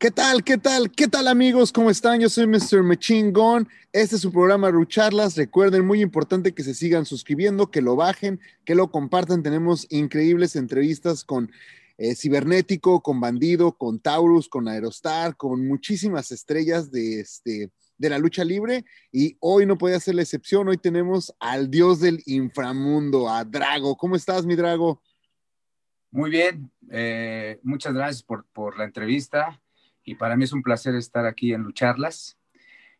¿Qué tal? ¿Qué tal? ¿Qué tal amigos? ¿Cómo están? Yo soy Mr. Machine Gun. Este es su programa Rucharlas. Recuerden, muy importante que se sigan suscribiendo, que lo bajen, que lo compartan. Tenemos increíbles entrevistas con eh, Cibernético, con Bandido, con Taurus, con Aerostar, con muchísimas estrellas de, este, de la lucha libre. Y hoy no podía ser la excepción. Hoy tenemos al dios del inframundo, a Drago. ¿Cómo estás, mi Drago? Muy bien, eh, muchas gracias por, por la entrevista y para mí es un placer estar aquí en Lucharlas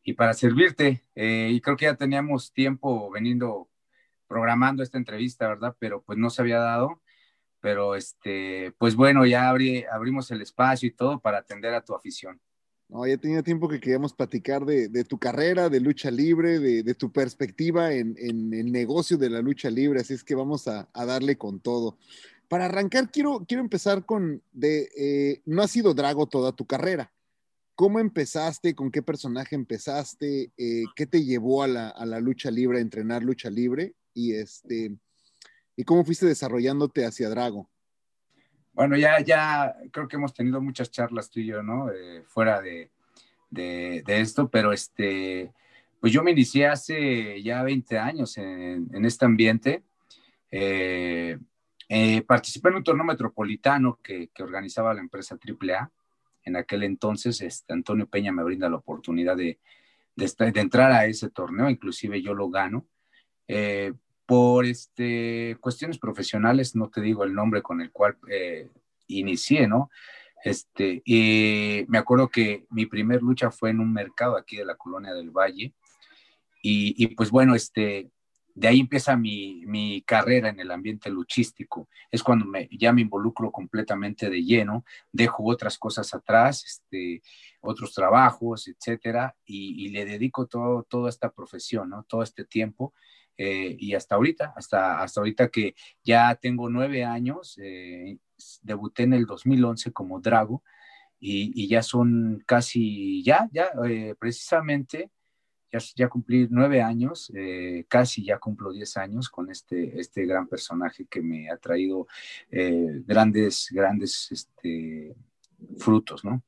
y para servirte. Eh, y creo que ya teníamos tiempo veniendo programando esta entrevista, ¿verdad? Pero pues no se había dado. Pero este, pues bueno, ya abrí, abrimos el espacio y todo para atender a tu afición. No, ya tenía tiempo que queríamos platicar de, de tu carrera, de lucha libre, de, de tu perspectiva en, en, el negocio de la lucha libre, así es que vamos a, a darle con todo. Para arrancar, quiero, quiero empezar con, de, eh, no ha sido Drago toda tu carrera. ¿Cómo empezaste? ¿Con qué personaje empezaste? Eh, ¿Qué te llevó a la, a la, lucha libre, a entrenar lucha libre? Y, este, ¿Y cómo fuiste desarrollándote hacia Drago? Bueno, ya, ya creo que hemos tenido muchas charlas tú y yo, ¿no? Eh, fuera de, de, esto, pero este, pues yo me inicié hace ya 20 años en, en este ambiente. Eh, participé en un torneo metropolitano que, organizaba la empresa AAA. En aquel entonces, este, Antonio Peña me brinda la oportunidad de, entrar a ese torneo, inclusive yo lo gano. Eh, por este, cuestiones profesionales, no te digo el nombre con el cual eh, inicié, ¿no? Este, y me acuerdo que mi primer lucha fue en un mercado aquí de la colonia del Valle. Y, y pues bueno, este, de ahí empieza mi, mi, carrera en el ambiente luchístico. Es cuando me, ya me involucro completamente de lleno, dejo otras cosas atrás, este, otros trabajos, etcétera, y, le dedico todo, toda esta profesión, ¿no? Todo este tiempo. Eh, y hasta ahorita, hasta, hasta ahorita que ya tengo nueve años, eh, debuté en el 2011 como Drago, y, y ya son casi, ya, ya, eh, precisamente ya, ya cumplí nueve años, eh, casi ya cumplo diez años con este, este gran personaje que me ha traído eh, grandes, grandes este, frutos, ¿no?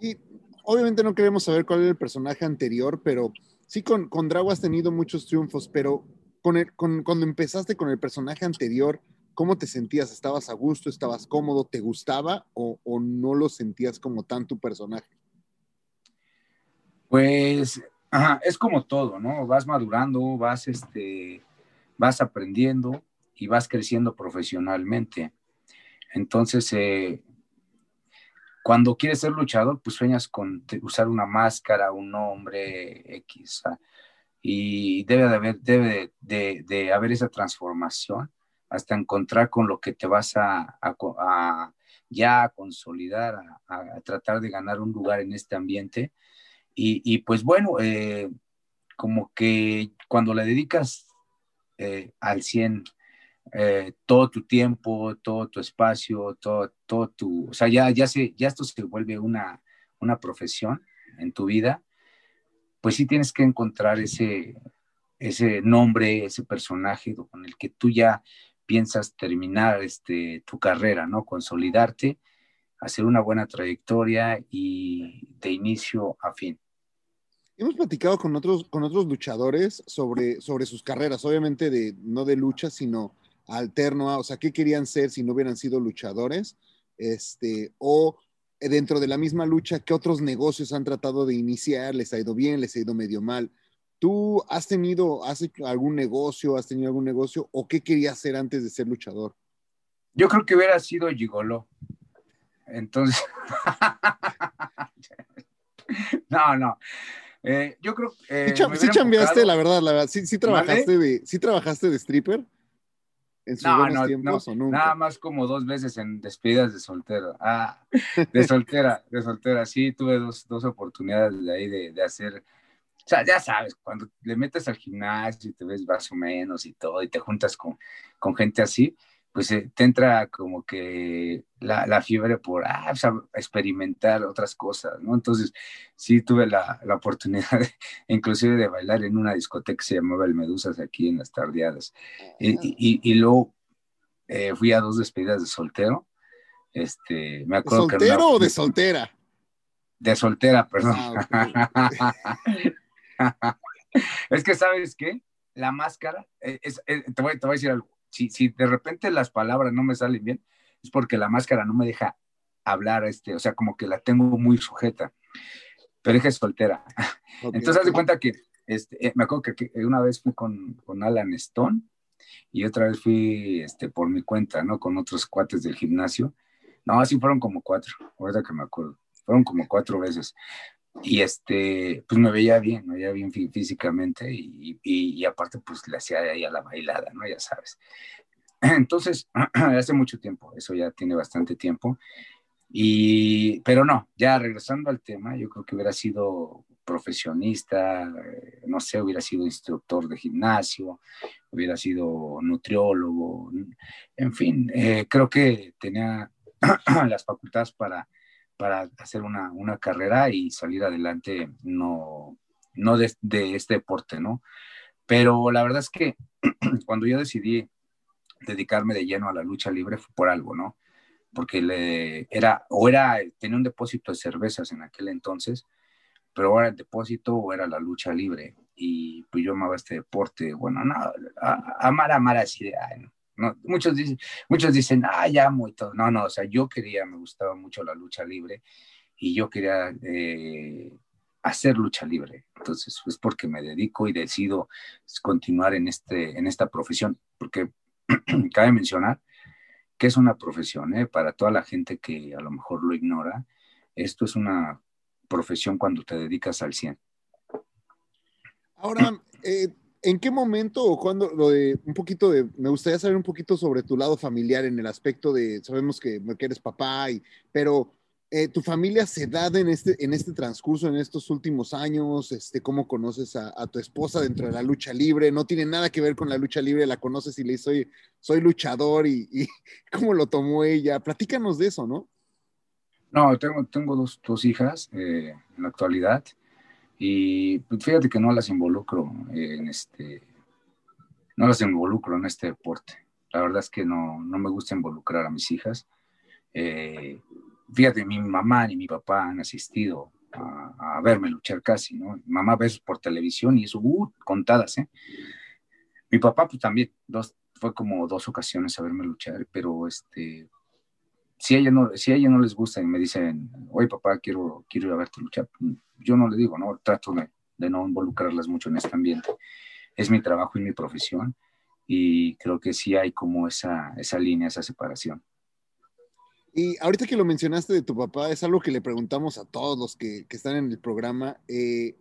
Y obviamente no queremos saber cuál era el personaje anterior, pero sí con, con Drago has tenido muchos triunfos, pero con el, con, cuando empezaste con el personaje anterior, ¿cómo te sentías? ¿Estabas a gusto? ¿Estabas cómodo? ¿Te gustaba? ¿O, o no lo sentías como tan tu personaje? Pues Ajá, es como todo, ¿no? Vas madurando, vas, este, vas aprendiendo y vas creciendo profesionalmente. Entonces, eh, cuando quieres ser luchador, pues sueñas con usar una máscara, un nombre X, y debe de haber, debe de, haber esa transformación hasta encontrar con lo que te vas a, ya consolidar, a, a tratar de ganar un lugar en este ambiente y, pues bueno, eh, como que cuando le dedicas eh, al 100 eh, todo tu tiempo, todo tu espacio, todo, todo tu, o sea, ya, ya, se, ya esto se vuelve una, una profesión en tu vida, pues sí tienes que encontrar ese, ese nombre, ese personaje con el que tú ya piensas terminar este, tu carrera, ¿no? Consolidarte, hacer una buena trayectoria y de inicio a fin. Hemos platicado con otros, con otros luchadores sobre, sobre sus carreras, obviamente de, no de lucha, sino alterno a, o sea, qué querían ser si no hubieran sido luchadores, este, o dentro de la misma lucha, qué otros negocios han tratado de iniciar, les ha ido bien, les ha ido medio mal. ¿Tú has tenido, has hecho algún negocio, has tenido algún negocio, o qué querías hacer antes de ser luchador? Yo creo que hubiera sido gigolo. Entonces, no, no. Eh, yo creo que. Eh, sí, sí chambeaste, la verdad, la verdad. Sí, sí trabajaste, de, sí trabajaste de stripper. en sus No, no, tiempos no, o nunca? nada más como dos veces en despedidas de soltero. Ah, de soltera, de soltera. Sí, tuve dos, dos oportunidades de ahí de, de hacer. O sea, ya sabes, cuando le metes al gimnasio y te ves más o menos y todo, y te juntas con, con gente así, pues eh, te entra como que la, la fiebre por ah, o sea, experimentar otras cosas, ¿no? Entonces, sí tuve la, la oportunidad, de, inclusive, de bailar en una discoteca que se llamaba El Medusas aquí en las tardeadas. Y, y, y luego eh, fui a dos despedidas de soltero. Este, me ¿De acuerdo que soltero una- o de soltera? de soltera, perdón. Ah, es que, ¿sabes qué? La máscara, eh, es- te, voy, te voy a decir algo. Si, si de repente las palabras no me salen bien, es porque la máscara no me deja hablar, este, o sea, como que la tengo muy sujeta. Pero es que es soltera. Entonces, haz de cuenta que este, eh, me acuerdo que, que una vez fui con, con Alan Stone y otra vez fui este, por mi cuenta, ¿no? Con otros cuates del gimnasio. No, así fueron como cuatro, ahorita que me acuerdo. Fueron como cuatro veces. Y este, pues me veía bien, me veía bien fí- físicamente y, y, y aparte, pues le hacía ahí a la bailada, ¿no? Ya sabes. Entonces, hace mucho tiempo, eso ya tiene bastante tiempo. Y, pero no, ya regresando al tema, yo creo que hubiera sido profesionista, eh, no sé, hubiera sido instructor de gimnasio, hubiera sido nutriólogo, en fin, eh, creo que tenía las facultades para, para hacer una, una carrera y salir adelante, no, no de, este deporte, ¿no? Pero la verdad es que cuando yo decidí dedicarme de lleno a la lucha libre fue por algo, ¿no? Porque le, era, o era, tenía un depósito de cervezas en aquel entonces, pero ahora el depósito o era la lucha libre. Y pues yo amaba este deporte. Bueno, no, amar, amar así de, ay, no. Muchos dicen, muchos dicen, ah, ya amo y todo. No, no, o sea, yo quería, me gustaba mucho la lucha libre y yo quería eh, hacer lucha libre. Entonces, es porque me dedico y decido continuar en, este, en esta profesión, porque cabe mencionar que es una profesión, ¿eh? para toda la gente que a lo mejor lo ignora, esto es una profesión cuando te dedicas al 100. Ahora, eh, ¿en qué momento o cuándo, lo de un poquito de, me gustaría saber un poquito sobre tu lado familiar en el aspecto de, sabemos que, que eres papá, y, pero eh, tu familia se da en este, en este transcurso, en estos últimos años, este, cómo conoces a, tu esposa dentro de la lucha libre, no tiene nada que ver con la lucha libre, la conoces y le dices, soy, soy luchador y, cómo lo tomó ella, platícanos de eso, ¿no? No, tengo, tengo dos, dos hijas eh, en la actualidad y pues, fíjate que no las involucro en este, no las involucro en este deporte. La verdad es que no, no me gusta involucrar a mis hijas. Eh, fíjate, mi mamá ni mi papá han asistido a, a, verme luchar casi, ¿no? Mi mamá ve por televisión y eso, uh, contadas, ¿eh? Mi papá, pues también, dos, fue como dos ocasiones a verme luchar, pero este, si a ella no, si a ella no les gusta y me dicen, oye papá, quiero, quiero ir a verte luchar, yo no le digo, no, trato de, de no involucrarlas mucho en este ambiente. Es mi trabajo y mi profesión y creo que sí hay como esa, esa línea, esa separación. Y ahorita que lo mencionaste de tu papá, es algo que le preguntamos a todos los que, que están en el programa. Eh,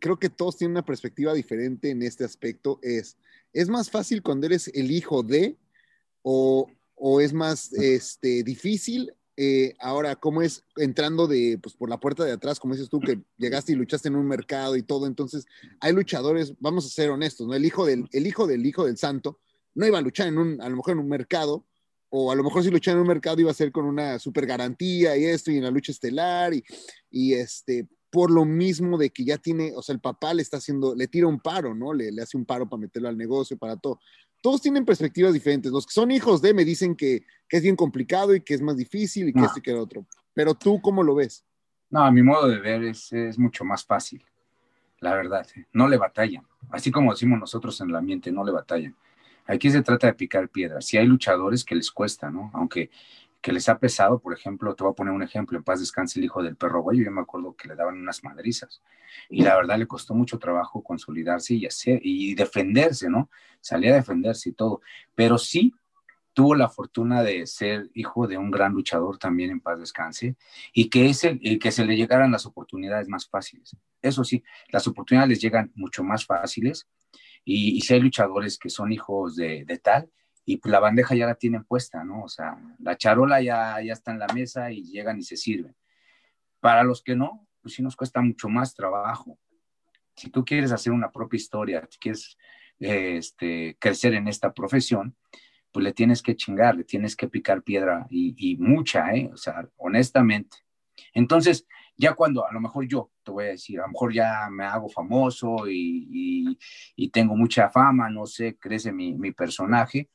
creo que todos tienen una perspectiva diferente en este aspecto. Es, ¿es más fácil cuando eres el hijo de o, o es más este, difícil? Eh, ahora, ¿cómo es entrando de, pues, por la puerta de atrás, como dices tú, que llegaste y luchaste en un mercado y todo? Entonces, hay luchadores, vamos a ser honestos, ¿no? El hijo del, el hijo del hijo del santo no iba a luchar en un, a lo mejor en un mercado, o a lo mejor si luchaba en un mercado iba a ser con una super garantía y esto, y en la lucha estelar, y, y este, por lo mismo de que ya tiene, o sea, el papá le está haciendo, le tira un paro, ¿no? Le, le hace un paro para meterlo al negocio, para todo. Todos tienen perspectivas diferentes. Los que son hijos de me dicen que, que es bien complicado y que es más difícil y que No. esto y que el otro. Pero tú, ¿cómo lo ves? No, a mi modo de ver es, es mucho más fácil, la verdad. ¿eh? No le batallan. Así como decimos nosotros en el ambiente, no le batallan. Aquí se trata de picar piedras. Si hay luchadores que les cuesta, ¿no? Aunque que les ha pesado, por ejemplo, te voy a poner un ejemplo, en paz descanse el hijo del perro guayo, yo me acuerdo que le daban unas madrizas y la verdad le costó mucho trabajo consolidarse y hacer y defenderse, ¿no? Salía a defenderse y todo, pero sí tuvo la fortuna de ser hijo de un gran luchador también en paz descanse y que, ese, y que se le llegaran las oportunidades más fáciles. Eso sí, las oportunidades les llegan mucho más fáciles y, si hay luchadores que son hijos de tal y pues la bandeja ya la tienen puesta, ¿no? O sea, la charola ya, ya está en la mesa y llegan y se sirven. Para los que no, pues sí nos cuesta mucho más trabajo. Si tú quieres hacer una propia historia, si quieres este, crecer en esta profesión, pues le tienes que chingar, le tienes que picar piedra y, y mucha, ¿eh? O sea, honestamente. Entonces, ya cuando a lo mejor yo te voy a decir, a lo mejor ya me hago famoso y, y, y tengo mucha fama, no sé, crece mi, mi personaje,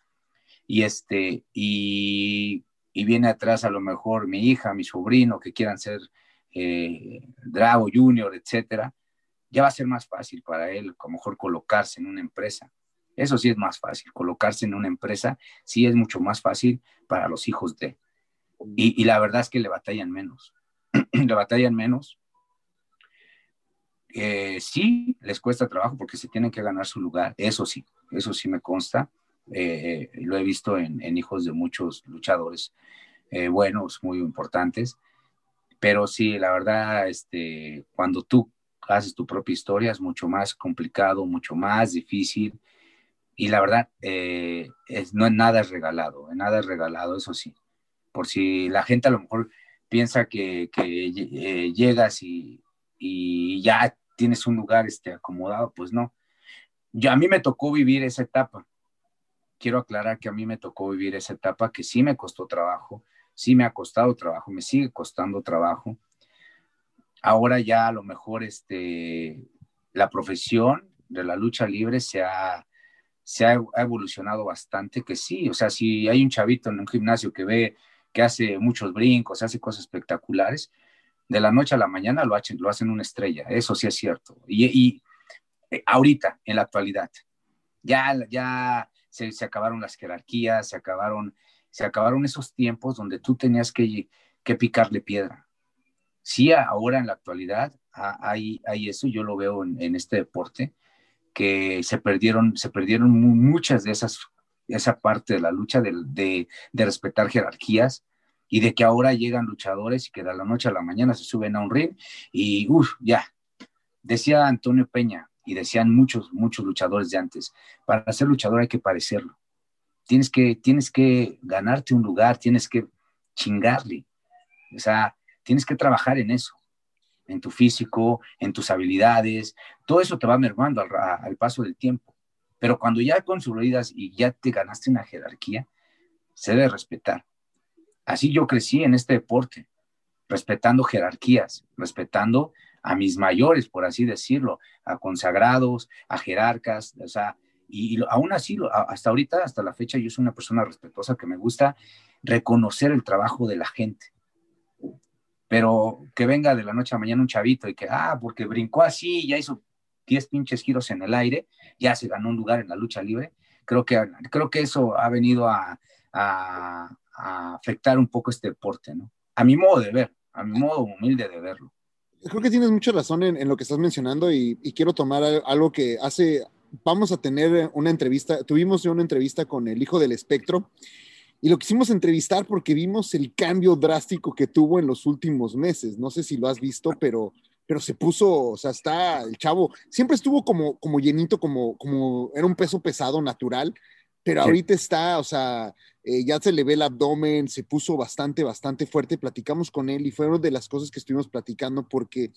y este, y, y, viene atrás a lo mejor mi hija, mi sobrino, que quieran ser eh, Drago Junior, etcétera, ya va a ser más fácil para él, a lo mejor colocarse en una empresa. Eso sí es más fácil, colocarse en una empresa sí es mucho más fácil para los hijos de. Y, y la verdad es que le batallan menos, le batallan menos. Eh, sí, les cuesta trabajo porque se tienen que ganar su lugar, eso sí, eso sí me consta eh, lo he visto en, en, hijos de muchos luchadores eh, buenos, muy importantes, pero sí, la verdad, este, cuando tú haces tu propia historia es mucho más complicado, mucho más difícil, y la verdad, eh, es, no nada es regalado, nada es regalado, eso sí, por si la gente a lo mejor piensa que, que eh, llegas y, y, ya tienes un lugar este, acomodado, pues no. Yo, a mí me tocó vivir esa etapa quiero aclarar que a mí me tocó vivir esa etapa que sí me costó trabajo, sí me ha costado trabajo, me sigue costando trabajo. Ahora ya a lo mejor este, la profesión de la lucha libre se ha, se ha, evolucionado bastante, que sí, o sea, si hay un chavito en un gimnasio que ve que hace muchos brincos, hace cosas espectaculares, de la noche a la mañana lo hacen, lo hacen una estrella, eso sí es cierto. Y, y eh, ahorita, en la actualidad, ya, ya se, acabaron las jerarquías, se acabaron, se acabaron esos tiempos donde tú tenías que, que picarle piedra. Sí, ahora en la actualidad hay, hay eso, yo lo veo en, este deporte, que se perdieron, se perdieron muchas de esas, esa parte de la lucha de, de, respetar jerarquías, y de que ahora llegan luchadores y que de la noche a la mañana se suben a un ring y ya. Decía Antonio Peña, y decían muchos, muchos luchadores de antes, para ser luchador hay que parecerlo. Tienes que, tienes que ganarte un lugar, tienes que chingarle. O sea, tienes que trabajar en eso, en tu físico, en tus habilidades. Todo eso te va mermando al, paso del tiempo. Pero cuando ya consolidas y ya te ganaste una jerarquía, se debe respetar. Así yo crecí en este deporte, respetando jerarquías, respetando a mis mayores, por así decirlo, a consagrados, a jerarcas, o sea, y, aún así, hasta ahorita, hasta la fecha, yo soy una persona respetuosa que me gusta reconocer el trabajo de la gente. Pero que venga de la noche a mañana un chavito y que, ah, porque brincó así, ya hizo 10 pinches giros en el aire, ya se ganó un lugar en la lucha libre, creo que, creo que eso ha venido a, a, a afectar un poco este deporte, ¿no? A mi modo de ver, a mi modo humilde de verlo creo que tienes mucha razón en, en lo que estás mencionando y, y, quiero tomar algo que hace, vamos a tener una entrevista, tuvimos una entrevista con el hijo del espectro y lo quisimos entrevistar porque vimos el cambio drástico que tuvo en los últimos meses. No sé si lo has visto, pero, pero se puso, o sea, está el chavo, siempre estuvo como, como llenito, como, como era un peso pesado natural, pero sí. ahorita está, o sea, eh, ya se le ve el abdomen, se puso bastante, bastante fuerte. Platicamos con él y fue una de las cosas que estuvimos platicando porque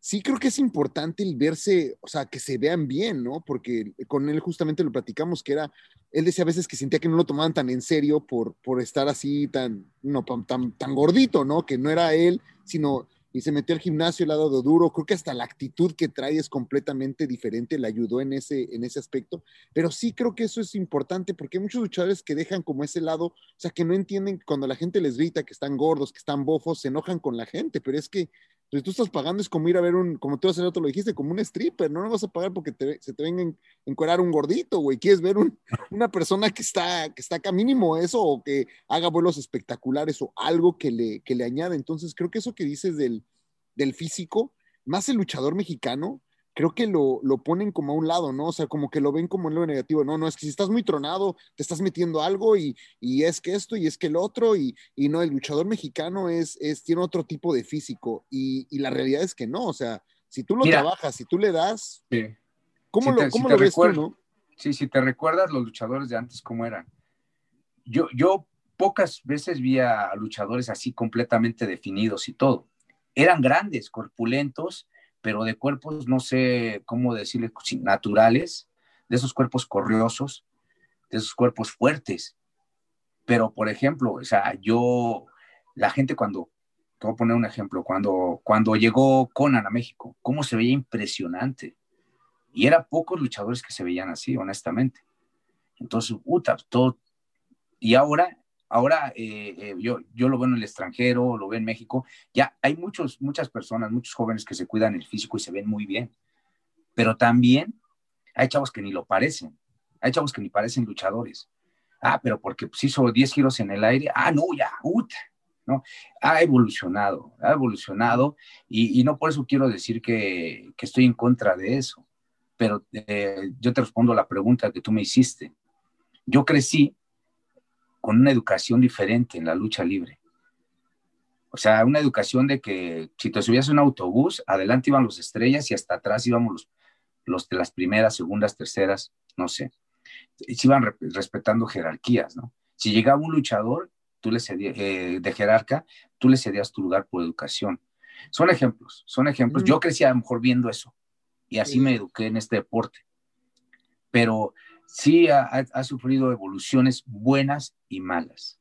sí creo que es importante el verse, o sea, que se vean bien, ¿no? Porque con él justamente lo platicamos, que era, él decía a veces que sentía que no lo tomaban tan en serio por, por estar así tan, no, tan, tan gordito, ¿no? Que no era él, sino y se metió al gimnasio, el lado de duro. Creo que hasta la actitud que trae es completamente diferente, le ayudó en ese, en ese aspecto. Pero sí creo que eso es importante porque hay muchos luchadores que dejan como ese lado, o sea, que no entienden cuando la gente les grita que están gordos, que están bofos, se enojan con la gente, pero es que tú estás pagando, es como ir a ver un, como tú hace rato lo dijiste, como un stripper, no lo vas a pagar porque te, se te venga a encuerar un gordito, güey, quieres ver un, una persona que está, que está acá mínimo eso, o que haga vuelos espectaculares, o algo que le, que le añade, entonces creo que eso que dices del, del físico, más el luchador mexicano, creo que lo, lo, ponen como a un lado, ¿no? O sea, como que lo ven como en lo negativo. No, no, es que si estás muy tronado, te estás metiendo algo y, y es que esto y es que el otro, y, y no, el luchador mexicano es, es, tiene otro tipo de físico y, y la realidad es que no, o sea, si tú lo Mira, trabajas, si tú le das, sí. ¿cómo, si te, lo, ¿cómo si lo ves tú, no? Sí, si te recuerdas los luchadores de antes, ¿cómo eran? yo, yo pocas veces vi a luchadores así completamente definidos y todo. Eran grandes, corpulentos, pero de cuerpos, no sé cómo decirle, naturales, de esos cuerpos corriosos, de esos cuerpos fuertes. Pero, por ejemplo, o sea, yo, la gente cuando, te voy a poner un ejemplo, cuando, cuando llegó Conan a México, cómo se veía impresionante. Y eran pocos luchadores que se veían así, honestamente. Entonces, puta, todo. Y ahora, ahora eh, eh, yo, yo lo veo en el extranjero, lo veo en México. Ya hay muchos, muchas personas, muchos jóvenes que se cuidan el físico y se ven muy bien. Pero también hay chavos que ni lo parecen. Hay chavos que ni parecen luchadores. Ah, pero porque pues, hizo 10 giros en el aire. Ah, no, ya. ¿no? Ha evolucionado, ha evolucionado y, y, no por eso quiero decir que, que estoy en contra de eso, pero eh, yo te respondo la pregunta que tú me hiciste. Yo crecí con una educación diferente en la lucha libre. O sea, una educación de que si te subías a un autobús, adelante iban los estrellas y hasta atrás íbamos los, los de las primeras, segundas, terceras, no sé. Se iban re respetando jerarquías, ¿no? Si llegaba un luchador, tú le cedías, eh, de jerarca, tú le cedías tu lugar por educación. Son ejemplos, son ejemplos. Mm. Yo crecí a lo mejor viendo eso y así sí. me eduqué en este deporte. Pero sí ha, ha, sufrido evoluciones buenas y malas.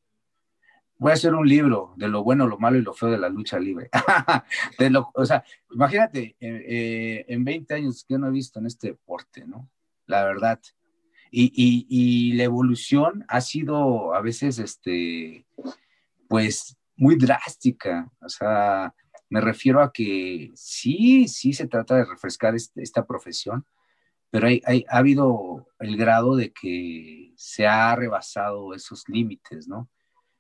Voy a hacer un libro de lo bueno, lo malo y lo feo de la lucha libre. de lo, o sea, imagínate, eh, eh, en 20 años que no he visto en este deporte, ¿no? La verdad. Y, y, y, la evolución ha sido a veces, este, pues, muy drástica. O sea, me refiero a que sí, sí se trata de refrescar este, esta profesión, pero hay, ha habido el grado de que se ha rebasado esos límites, ¿no?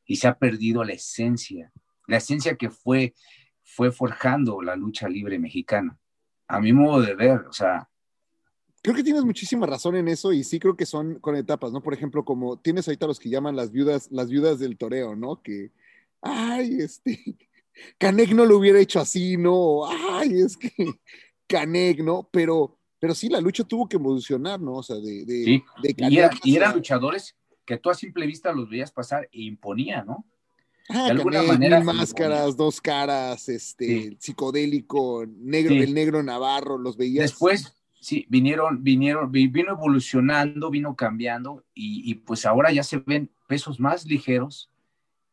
Y se ha perdido la esencia, la esencia que fue, fue forjando la lucha libre mexicana. A mi modo de ver, o sea. Creo que tienes muchísima razón en eso y sí creo que son con etapas, ¿no? Por ejemplo, como tienes ahorita los que llaman las viudas, las viudas del toreo, ¿no? Que, ay, este, Canek no lo hubiera hecho así, ¿no? Ay, es que Canek, ¿no? Pero pero sí, la lucha tuvo que evolucionar, ¿no? O sea, de... de, sí. de y, era, y, eran luchadores que tú a simple vista los veías pasar e imponía, ¿no? Ah, de alguna Canet, manera. máscaras, dos caras, este, sí. psicodélico, negro, sí. el negro Navarro, los veías. Después, sí, vinieron, vinieron, vino evolucionando, vino cambiando, y, y pues ahora ya se ven pesos más ligeros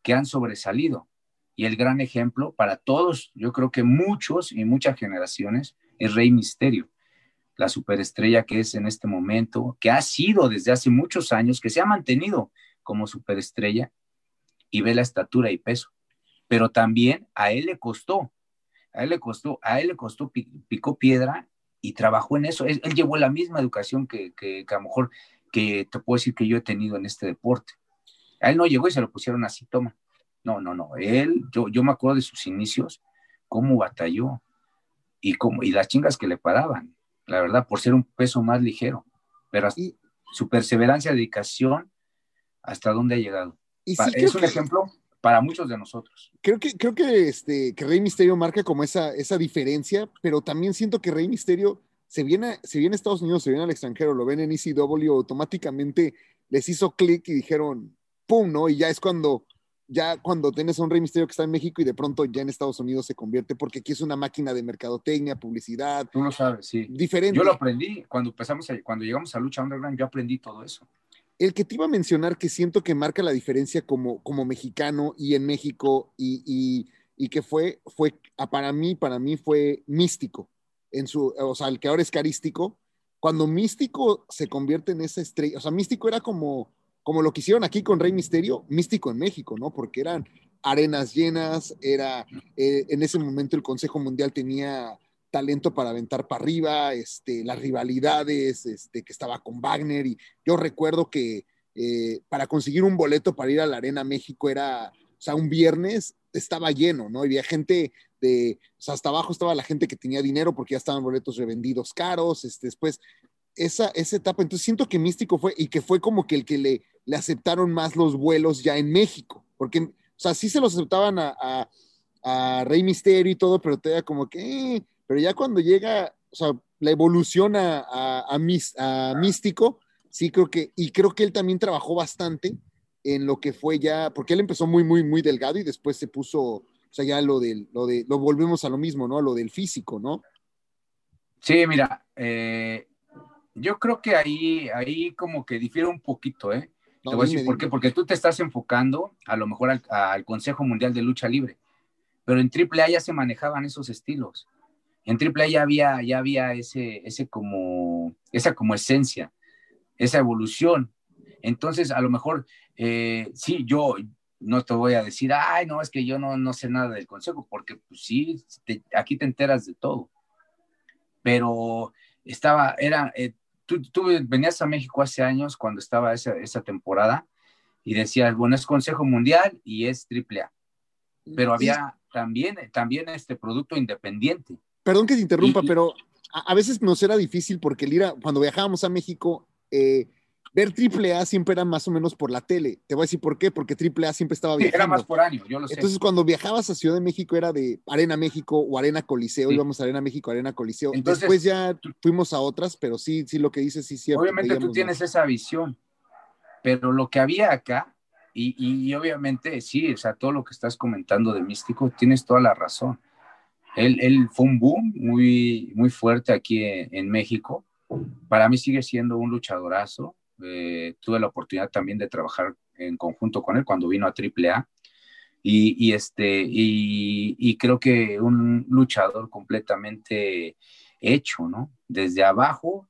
que han sobresalido. Y el gran ejemplo para todos, yo creo que muchos y muchas generaciones, es Rey Misterio la superestrella que es en este momento, que ha sido desde hace muchos años, que se ha mantenido como superestrella y ve la estatura y peso. Pero también a él le costó, a él le costó, a él le costó, picó piedra y trabajó en eso. Él, llevó la misma educación que, que, que, a lo mejor que te puedo decir que yo he tenido en este deporte. A él no llegó y se lo pusieron así, toma. No, no, no. Él, yo, yo me acuerdo de sus inicios, cómo batalló y, cómo, y las chingas que le paraban la verdad, por ser un peso más ligero. Pero y, su perseverancia, dedicación, hasta dónde ha llegado. Y sí, es un que, ejemplo para muchos de nosotros. Creo que, creo que, este, que Rey Misterio marca como esa, esa diferencia, pero también siento que Rey Misterio se viene, se viene a Estados Unidos, se viene al extranjero, lo ven en ECW, automáticamente les hizo clic y dijeron, ¡pum! ¿no? Y ya es cuando ya cuando tienes a un Rey Misterio que está en México y de pronto ya en Estados Unidos se convierte, porque aquí es una máquina de mercadotecnia, publicidad. Tú lo sabes, sí. Diferente. Yo lo aprendí cuando empezamos, a, cuando llegamos a Lucha Underground, yo aprendí todo eso. El que te iba a mencionar que siento que marca la diferencia como, como mexicano y en México y, y, y que fue, fue, para mí, para mí fue místico, en su, o sea, el que ahora es carístico, cuando místico se convierte en esa estrella, o sea, místico era como como lo que hicieron aquí con Rey Misterio, místico en México, ¿no? Porque eran arenas llenas, era, eh, en ese momento el Consejo Mundial tenía talento para aventar para arriba, este, las rivalidades, este, que estaba con Wagner, y yo recuerdo que eh, para conseguir un boleto para ir a la Arena México era, o sea, un viernes estaba lleno, ¿no? Había gente de, o sea, hasta abajo estaba la gente que tenía dinero porque ya estaban boletos revendidos caros, este, después esa, esa etapa. Entonces siento que Místico fue y que fue como que el que le, le aceptaron más los vuelos ya en México, porque, o sea, sí se los aceptaban a, a, Rey Misterio y todo, pero te da como que, eh, pero ya cuando llega, o sea, la evolución a, a, a, Místico, sí creo que, y creo que él también trabajó bastante en lo que fue ya, porque él empezó muy, muy, muy delgado y después se puso, o sea, ya lo del, lo de, lo volvemos a lo mismo, ¿no? Lo del físico, ¿no? Sí, mira, eh, yo creo que ahí, ahí como que difiere un poquito, ¿eh? No, Te voy a decir por qué, porque tú te estás enfocando a lo mejor al, al Consejo Mundial de Lucha Libre, pero en AAA ya se manejaban esos estilos. En AAA ya había, ya había ese, ese como, esa como esencia, esa evolución. Entonces, a lo mejor, eh, sí, yo no te voy a decir, ay, no, es que yo no, no sé nada del Consejo, porque pues, sí, te- aquí te enteras de todo. Pero estaba, era, eh, tú, tú venías a México hace años cuando estaba esa, esa temporada y decías, bueno, es Consejo Mundial y es AAA. Pero había también, también este producto independiente. Perdón que te interrumpa, Y- pero a, a veces nos era difícil porque el ir a- cuando viajábamos a México, eh, ver AAA siempre era más o menos por la tele. Te voy a decir por qué, porque AAA siempre estaba Sí, viajando. era más por año, yo lo sé. Entonces, cuando viajabas a Ciudad de México era de Arena México o Arena Coliseo, Sí. íbamos a Arena México, Arena Coliseo. Entonces, Después ya fuimos a otras, pero sí, sí, lo que dices, sí, cierto. obviamente tú tienes más. esa visión, pero lo que había acá, y, y- y obviamente sí, o sea, todo lo que estás comentando de Místico, tienes toda la razón. Él, él fue un boom muy, muy fuerte aquí en, en México. Para mí sigue siendo un luchadorazo. Eh, tuve la oportunidad también de trabajar en conjunto con él cuando vino a AAA. Y, y este, y, creo que un luchador completamente hecho, ¿no? Desde abajo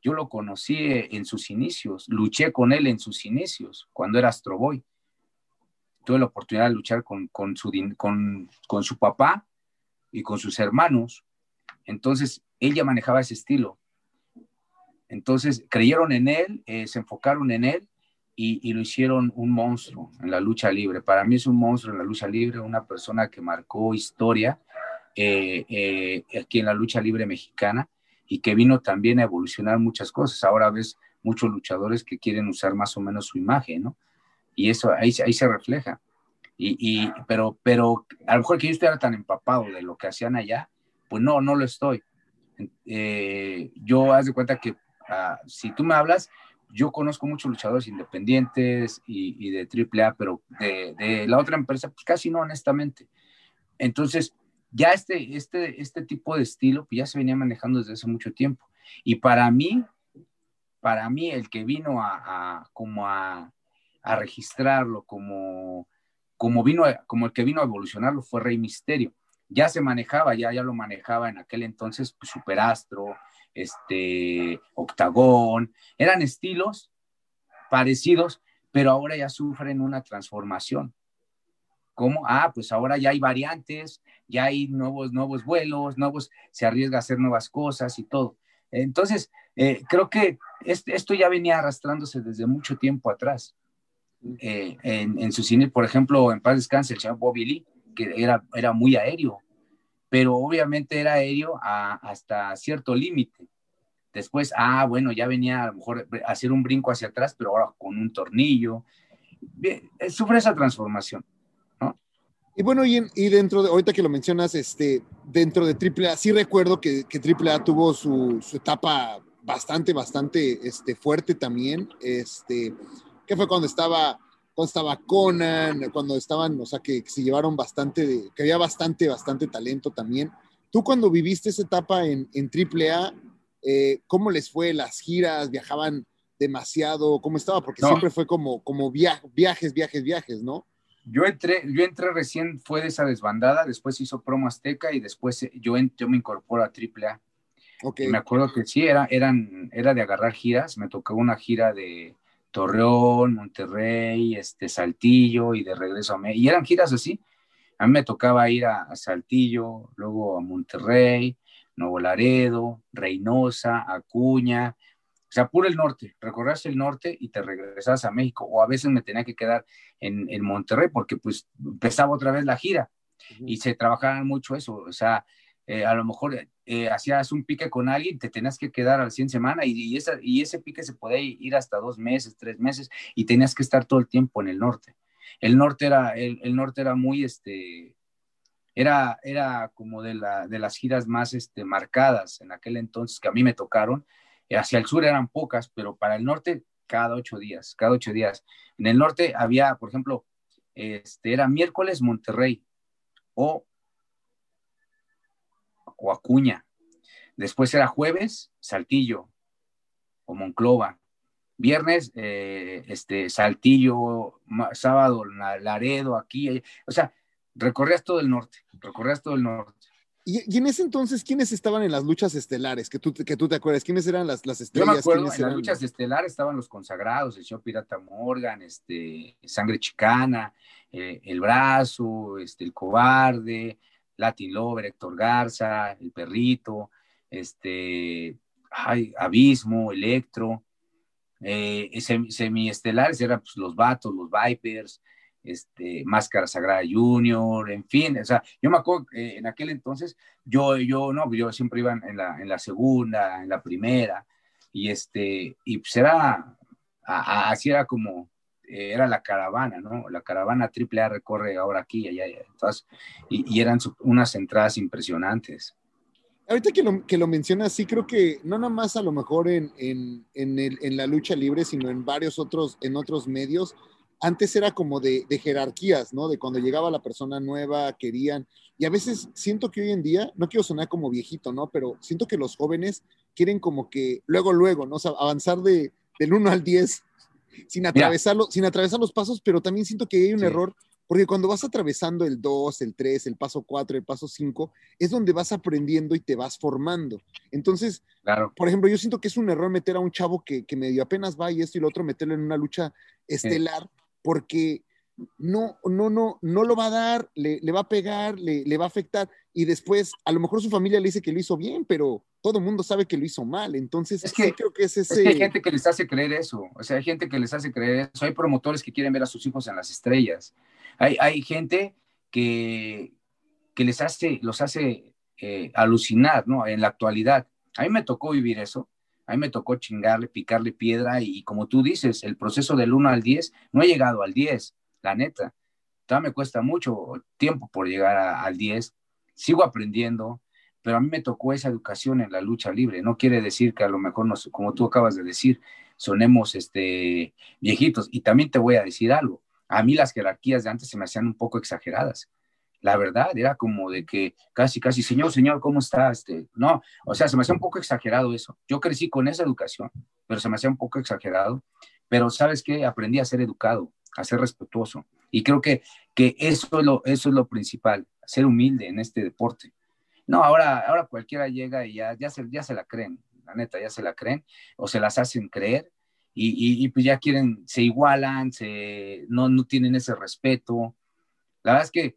yo lo conocí en sus inicios, luché con él en sus inicios, cuando era Astro Boy. Tuve la oportunidad de luchar con, con, su, con, con su papá y con sus hermanos. Entonces, ella manejaba ese estilo. Entonces, creyeron en él, eh, se enfocaron en él y, y lo hicieron un monstruo en la lucha libre. Para mí es un monstruo en la lucha libre, una persona que marcó historia eh, eh, aquí en la lucha libre mexicana y que vino también a evolucionar muchas cosas. Ahora ves muchos luchadores que quieren usar más o menos su imagen, ¿no? Y eso ahí, ahí se refleja. Y, y- pero, pero a lo mejor que yo estuviera tan empapado de lo que hacían allá, pues no, no lo estoy. Eh, yo haz de cuenta que si tú me hablas, yo conozco muchos luchadores independientes y, y de AAA, pero de, la otra empresa, pues casi no, honestamente. Entonces, ya este, este, este tipo de estilo pues ya se venía manejando desde hace mucho tiempo. Y para mí, para mí, el que vino a, como a, registrarlo, como, como, vino como el que vino a evolucionarlo fue Rey Misterio. Ya se manejaba, ya, ya lo manejaba en aquel entonces pues, Superastro, este, Octagón, eran estilos parecidos, pero ahora ya sufren una transformación. ¿Cómo? Ah, pues ahora ya hay variantes, ya hay nuevos, nuevos vuelos, nuevos, se arriesga a hacer nuevas cosas y todo. Entonces, eh, creo que este- esto ya venía arrastrándose desde mucho tiempo atrás. Eh, en, en su cine, por ejemplo, en paz descanse, el señor Bobby Lee, que era, era muy aéreo, pero obviamente era aéreo hasta cierto límite. Después, ah, bueno, ya venía a lo mejor a hacer un brinco hacia atrás, pero ahora con un tornillo. Bien, eh, sufre esa transformación. Y bueno, y, en- y dentro de, ahorita que lo mencionas, este, dentro de AAA, sí recuerdo que, que AAA tuvo su, su etapa bastante, bastante este, fuerte también, este, que fue cuando estaba, cuando estaba Conan, cuando estaban, o sea, que, que se llevaron bastante, de- que había bastante, bastante talento también. Tú cuando viviste esa etapa en, en AAA, eh, ¿cómo les fue las giras? ¿Viajaban demasiado? ¿Cómo estaba? Porque No. siempre fue como, como via- viajes, viajes, viajes, ¿no? Yo entré, yo entré recién, fue de esa desbandada, después hizo promo Azteca y después eh, yo, yo me incorporo a AAA. Ok. Y me acuerdo que sí, era, eran, era de agarrar giras, me tocó una gira de Torreón, Monterrey, este, Saltillo y de regreso a México. Y eran giras así. A mí me tocaba ir a, a Saltillo, luego a Monterrey, Nuevo Laredo, Reynosa, Acuña, o sea, puro el norte, recorrerse el norte y te regresabas a México, o a veces me tenía que quedar en, en Monterrey porque pues empezaba otra vez la gira y se trabajaban mucho eso, o sea, eh, a lo mejor eh, hacías un pique con alguien, te tenías que quedar al 100 semana y, y, esa, y ese pique se podía ir hasta dos meses, tres meses y tenías que estar todo el tiempo en el norte. El norte era, el, el norte era muy, este, era, era como de, la, de las giras más este, marcadas en aquel entonces que a mí me tocaron. Hacia el sur eran pocas, pero para el norte cada ocho días, cada ocho días. En el norte había, por ejemplo, este, era miércoles Monterrey o, o Acuña. Después era jueves Saltillo o Monclova. Viernes, eh, este, Saltillo, sábado, Laredo, aquí. O sea, recorrías todo el norte, recorrías todo el norte. Y, en ese entonces, ¿quiénes estaban en las luchas estelares? Que tú, que tú te acuerdas, ¿quiénes eran las, las estrellas? Yo me acuerdo, en las luchas estelares estaban los consagrados, el señor Pirata Morgan, este, Sangre Chicana, eh, El Brazo, este, El Cobarde, Latin Lover, Héctor Garza, El Perrito, este, ay, Abismo, Electro, eh, semiestelares eran pues, los Vatos, los Vipers, este, Máscara Sagrada Junior, en fin, o sea, yo me acuerdo en aquel entonces, yo, yo, no, yo siempre iba en la, en la segunda, en la primera, y este, y pues era, así era como, eh, era la caravana, ¿no? La caravana AAA recorre ahora aquí y allá, y, y, eran unas entradas impresionantes. Ahorita que lo, que lo mencionas, sí creo que no nada más a lo mejor en, en, en, el, en la lucha libre, sino en varios otros, en otros medios, antes era como de, jerarquías, ¿no? De cuando llegaba la persona nueva, querían. Y a veces siento que hoy en día, no quiero sonar como viejito, ¿no? Pero siento que los jóvenes quieren como que luego, luego, ¿no? O sea, avanzar de, del 1 al 10 sin atravesarlo, sin atravesar los pasos, pero también siento que hay un error, porque cuando vas atravesando el 2, el 3, el paso 4, el paso 5, es donde vas aprendiendo y te vas formando. Entonces, claro. por ejemplo, yo siento que es un error meter a un chavo que, que medio apenas va y esto y lo otro, meterlo en una lucha estelar porque no, no, no, no lo va a dar, le, va a pegar, le, va a afectar y después a lo mejor su familia le dice que lo hizo bien, pero todo el mundo sabe que lo hizo mal. Entonces, es que, creo que es ese... hay gente que les hace creer eso, o sea, hay gente que les hace creer eso, hay promotores que quieren ver a sus hijos en las estrellas, hay, hay gente que, que les hace, los hace eh, alucinar, ¿no? En la actualidad. A mí me tocó vivir eso a mí me tocó chingarle, picarle piedra y, como tú dices, el proceso del 1 al 10, no he llegado al 10, la neta. Todavía me cuesta mucho tiempo por llegar al 10. Sigo aprendiendo, pero a mí me tocó esa educación en la lucha libre. No quiere decir que a lo mejor, nos, como tú acabas de decir, sonemos este, viejitos. Y también te voy a decir algo. A mí las jerarquías de antes se me hacían un poco exageradas la verdad, era como de que casi, casi, señor, señor, ¿cómo está? Este, no, o sea, se me hacía un poco exagerado eso. Yo crecí con esa educación, pero se me hacía un poco exagerado. Pero sabes qué, aprendí a ser educado, a respetuoso. Y creo que, que eso, es lo, eso es lo principal, ser humilde en este deporte. No, ahora, ahora cualquiera llega y ya, ya, se, ya se la creen, la neta, ya se la creen, o se las hacen creer, y, y, pues ya quieren, se igualan, se, no, no tienen ese respeto. La verdad es que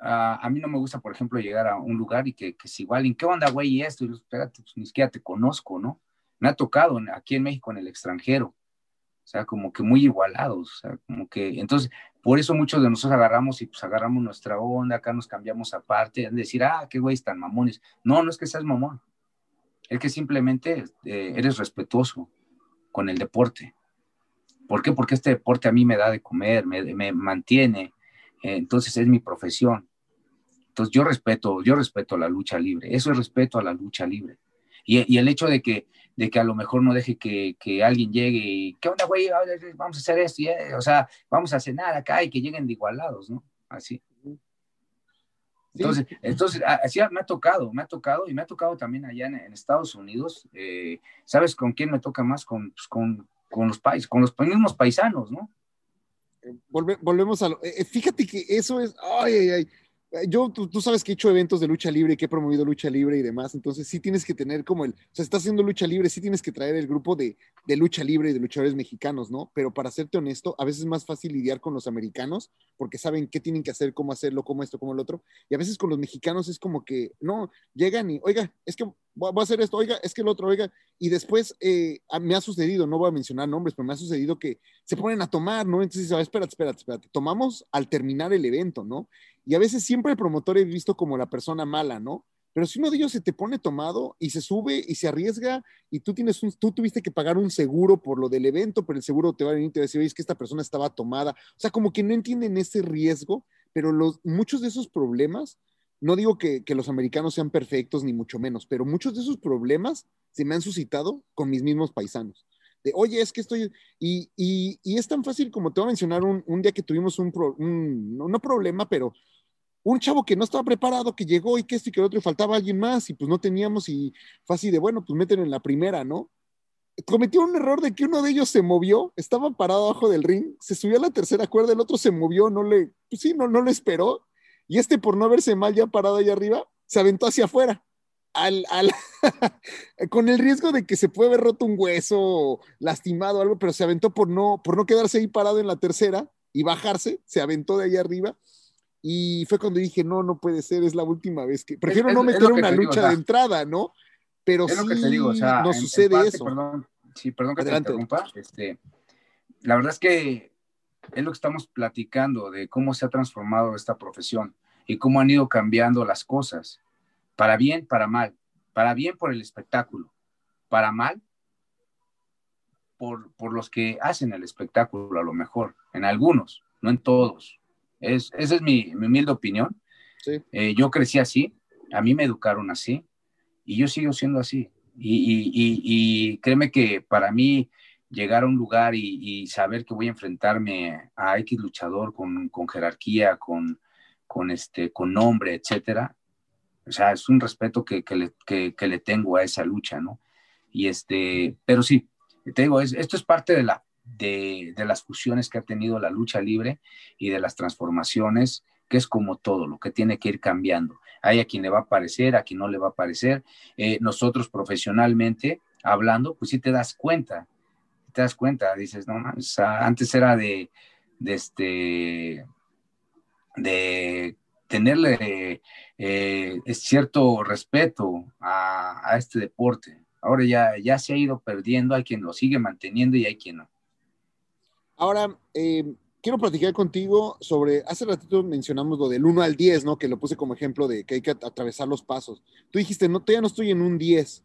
a mí no me gusta, por ejemplo, llegar a un lugar y que, que igual, ¿en ¿qué onda, güey? Esto, espérate, pues ni siquiera te conozco, ¿no? Me ha tocado aquí en México, en el extranjero, o sea, como que muy igualados, o sea, como que, entonces, por eso muchos de nosotros agarramos y pues agarramos nuestra onda, acá nos cambiamos aparte, en decir, ah, qué güey, están mamones. No, no es que seas mamón, es que simplemente eh, eres respetuoso con el deporte. ¿Por qué? Porque este deporte a mí me da de comer, me, me mantiene, entonces es mi profesión. Entonces yo respeto, yo respeto la lucha libre, eso es respeto a la lucha libre. Y, el hecho de que, de que a lo mejor no deje que, alguien llegue y, ¿qué onda, güey? Vamos a hacer esto, o sea, vamos a cenar acá y que lleguen de igualados, ¿no? Así. Entonces, entonces así me ha tocado, me ha tocado y me ha tocado también allá en, Estados Unidos. Eh, ¿Sabes con quién me toca más? Con, pues, con, con los países, con los mismos paisanos, ¿no? volvemos a lo. Eh, fíjate que eso es. Ay, ay, ay. Eh, yo, tú, sabes que he hecho eventos de lucha libre, que he promovido lucha libre y demás, entonces sí tienes que tener como el, o sea, estás haciendo lucha libre, sí tienes que traer el grupo de, de lucha libre y de luchadores mexicanos, ¿no? Pero para serte honesto, a veces es más fácil lidiar con los americanos porque saben qué tienen que hacer, cómo hacerlo, cómo esto, cómo el otro, y a veces con los mexicanos es como que, no, llegan y, oiga, es que voy a hacer esto, oiga, es que el otro, oiga, y después eh, me ha sucedido, no voy a mencionar nombres, pero me ha sucedido que se ponen a tomar, ¿no? Entonces, espérate, espérate, espérate, tomamos al terminar el evento, ¿no? Y a veces siempre el promotor es visto como la persona mala, ¿no? Pero si uno de ellos se te pone tomado y se sube y se arriesga y tú tienes un, tú tuviste que pagar un seguro por lo del evento, pero el seguro te va a venir y te va a decir, oye, es que esta persona estaba tomada. O sea, como que no entienden ese riesgo, pero los, muchos de esos problemas, no digo que, que los americanos sean perfectos ni mucho menos, pero muchos de esos problemas se me han suscitado con mis mismos paisanos. de, oye, es que estoy, y, y, y es tan fácil como te voy a mencionar un, un día que tuvimos un, pro, un, no problema, pero un chavo que no estaba preparado, que llegó y que esto y que el otro, y faltaba alguien más, y pues no teníamos, y fue así de, bueno, pues meten en la primera, ¿no? Cometió un error de que uno de ellos se movió, estaba parado abajo del ring, se subió a la tercera cuerda, el otro se movió, no le, pues sí, no, no le esperó, y este por no verse mal ya parado ahí arriba, se aventó hacia afuera. Al, al con el riesgo de que se puede haber roto un hueso, lastimado algo, pero se aventó por no, por no quedarse ahí parado en la tercera y bajarse, se aventó de ahí arriba. Y fue cuando dije, no, no puede ser, es la última vez que. Prefiero Es- no meter una digo, lucha o sea, de entrada, ¿no? Pero es sí, lo que te digo, o sea, no en- en sucede parte, eso. Perdón, sí, perdón que Adelante. te interrumpa. Este, la verdad es que es lo que estamos platicando de cómo se ha transformado esta profesión y cómo han ido cambiando las cosas, para bien, para mal, para bien por el espectáculo, para mal por, por los que hacen el espectáculo a lo mejor, en algunos, no en todos. Es, esa es mi, mi humilde opinión. Sí. Eh, yo crecí así, a mí me educaron así y yo sigo siendo así. Y, y- y- y créeme que para mí llegar a un lugar y, saber que voy a enfrentarme a X luchador con, con jerarquía, con, con, este, con nombre, etcétera, o sea, es un respeto que, que le, que- que le tengo a esa lucha, ¿no? Y este, pero sí, te digo, es- esto es parte de, la, de, las fusiones que ha tenido la lucha libre y de las transformaciones, que es como todo, lo que tiene que ir cambiando. Hay a quien le va a parecer, a quien no le va a parecer. Eh, nosotros profesionalmente hablando, pues sí te das cuenta, te das cuenta, dices, no, o antes era de, este, de tenerle eh, cierto respeto a, a este deporte. Ahora ya, ya se ha ido perdiendo, hay quien lo sigue manteniendo y hay quien no. Ahora, eh, quiero platicar contigo sobre, hace ratito mencionamos lo del 1 al 10, ¿no? Que lo puse como ejemplo de que hay que at- atravesar los pasos. Tú dijiste, no, todavía no estoy en un 10.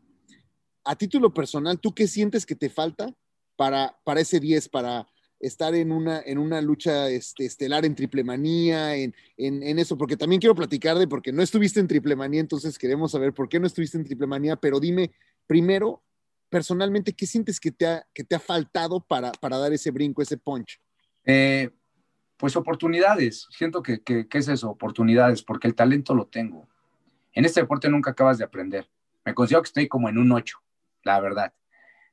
A título personal, ¿tú qué sientes que te falta para, para ese 10, para estar en una, en una lucha este, estelar en triple manía, en, en, en eso? Porque también quiero platicar de, porque no estuviste en triple manía, entonces queremos saber por qué no estuviste en triple manía, pero dime primero, personalmente, ¿qué sientes que te ha, que te ha faltado para, para dar ese brinco, ese punch? Eh, pues oportunidades, siento que, que, es eso, oportunidades, porque el talento lo tengo. En este deporte nunca acabas de aprender. Me considero que estoy como en un 8, la verdad.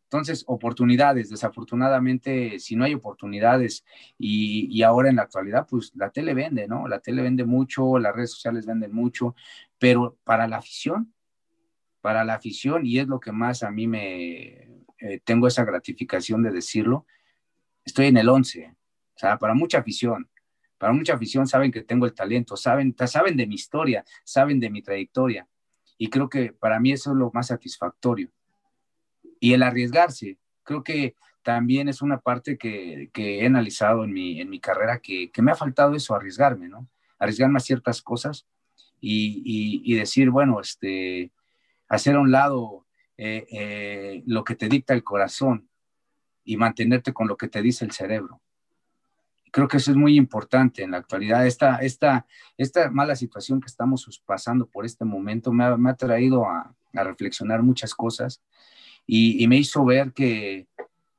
Entonces, oportunidades, desafortunadamente, si no hay oportunidades y, y, ahora en la actualidad, pues la tele vende, ¿no? La tele vende mucho, las redes sociales venden mucho, pero para la afición, para la afición, y es lo que más a mí me, eh, tengo esa gratificación de decirlo, estoy en el 11, o sea, para mucha afición, para mucha afición saben que tengo el talento, saben, saben de mi historia, saben de mi trayectoria, y creo que para mí eso es lo más satisfactorio y el arriesgarse. Creo que también es una parte que, que he analizado en mi, en mi carrera, que, que, me ha faltado eso, arriesgarme, ¿no? Arriesgarme a ciertas cosas y, y, y decir, bueno, este, hacer a un lado eh, eh, lo que te dicta el corazón y mantenerte con lo que te dice el cerebro. Creo que eso es muy importante en la actualidad. Esta, esta, esta mala situación que estamos pasando por este momento me ha, me ha traído a, reflexionar muchas cosas y, y, me hizo ver que,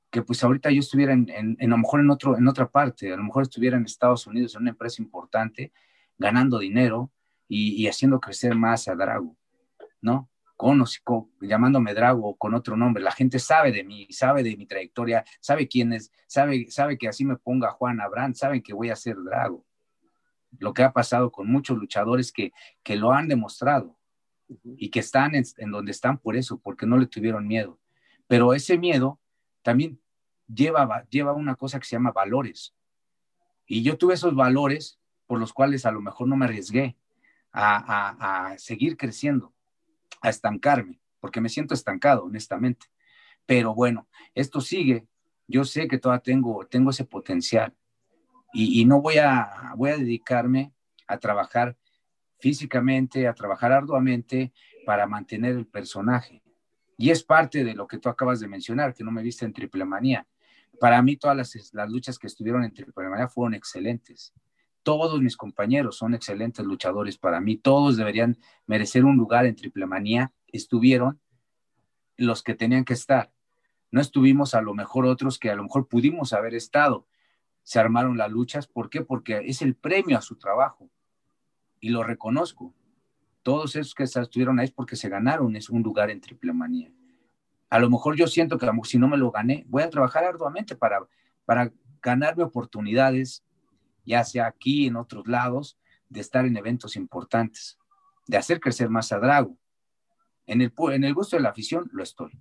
que pues ahorita yo estuviera en, en, en, a lo mejor en, otro, en otra parte, a lo mejor estuviera en Estados Unidos, en una empresa importante, ganando dinero y, y haciendo crecer más a Drago, ¿no? Con, con, llamándome Drago o con otro nombre. La gente sabe de mí, sabe de mi trayectoria, sabe quién es, sabe, sabe que así me ponga Juan Abraham, saben que voy a ser Drago. Lo que ha pasado con muchos luchadores que, que lo han demostrado y que están en, en, donde están por eso, porque no le tuvieron miedo. Pero ese miedo también lleva, lleva una cosa que se llama valores. Y yo tuve esos valores por los cuales a lo mejor no me arriesgué a, a, a seguir creciendo, a estancarme, porque me siento estancado, honestamente. Pero bueno, esto sigue. Yo sé que todavía tengo, tengo ese potencial y, no voy a, voy a dedicarme a trabajar físicamente, a trabajar arduamente para mantener el personaje. Y es parte de lo que tú acabas de mencionar, que no me viste en triple manía. Para mí todas las, las luchas que estuvieron en triple manía fueron excelentes. Todos mis compañeros son excelentes luchadores para mí. Todos deberían merecer un lugar en triple manía. Estuvieron los que tenían que estar. No estuvimos a lo mejor otros que a lo mejor pudimos haber estado. Se armaron las luchas. ¿Por qué? Porque es el premio a su trabajo. Y lo reconozco. Todos esos que estuvieron ahí es porque se ganaron es un lugar en triple manía. A lo mejor yo siento que si no me lo gané, voy a trabajar arduamente para, para ganarme oportunidades, ya sea aquí, en otros lados, de estar en eventos importantes, de hacer crecer más a Drago. En el, en el gusto de la afición lo estoy.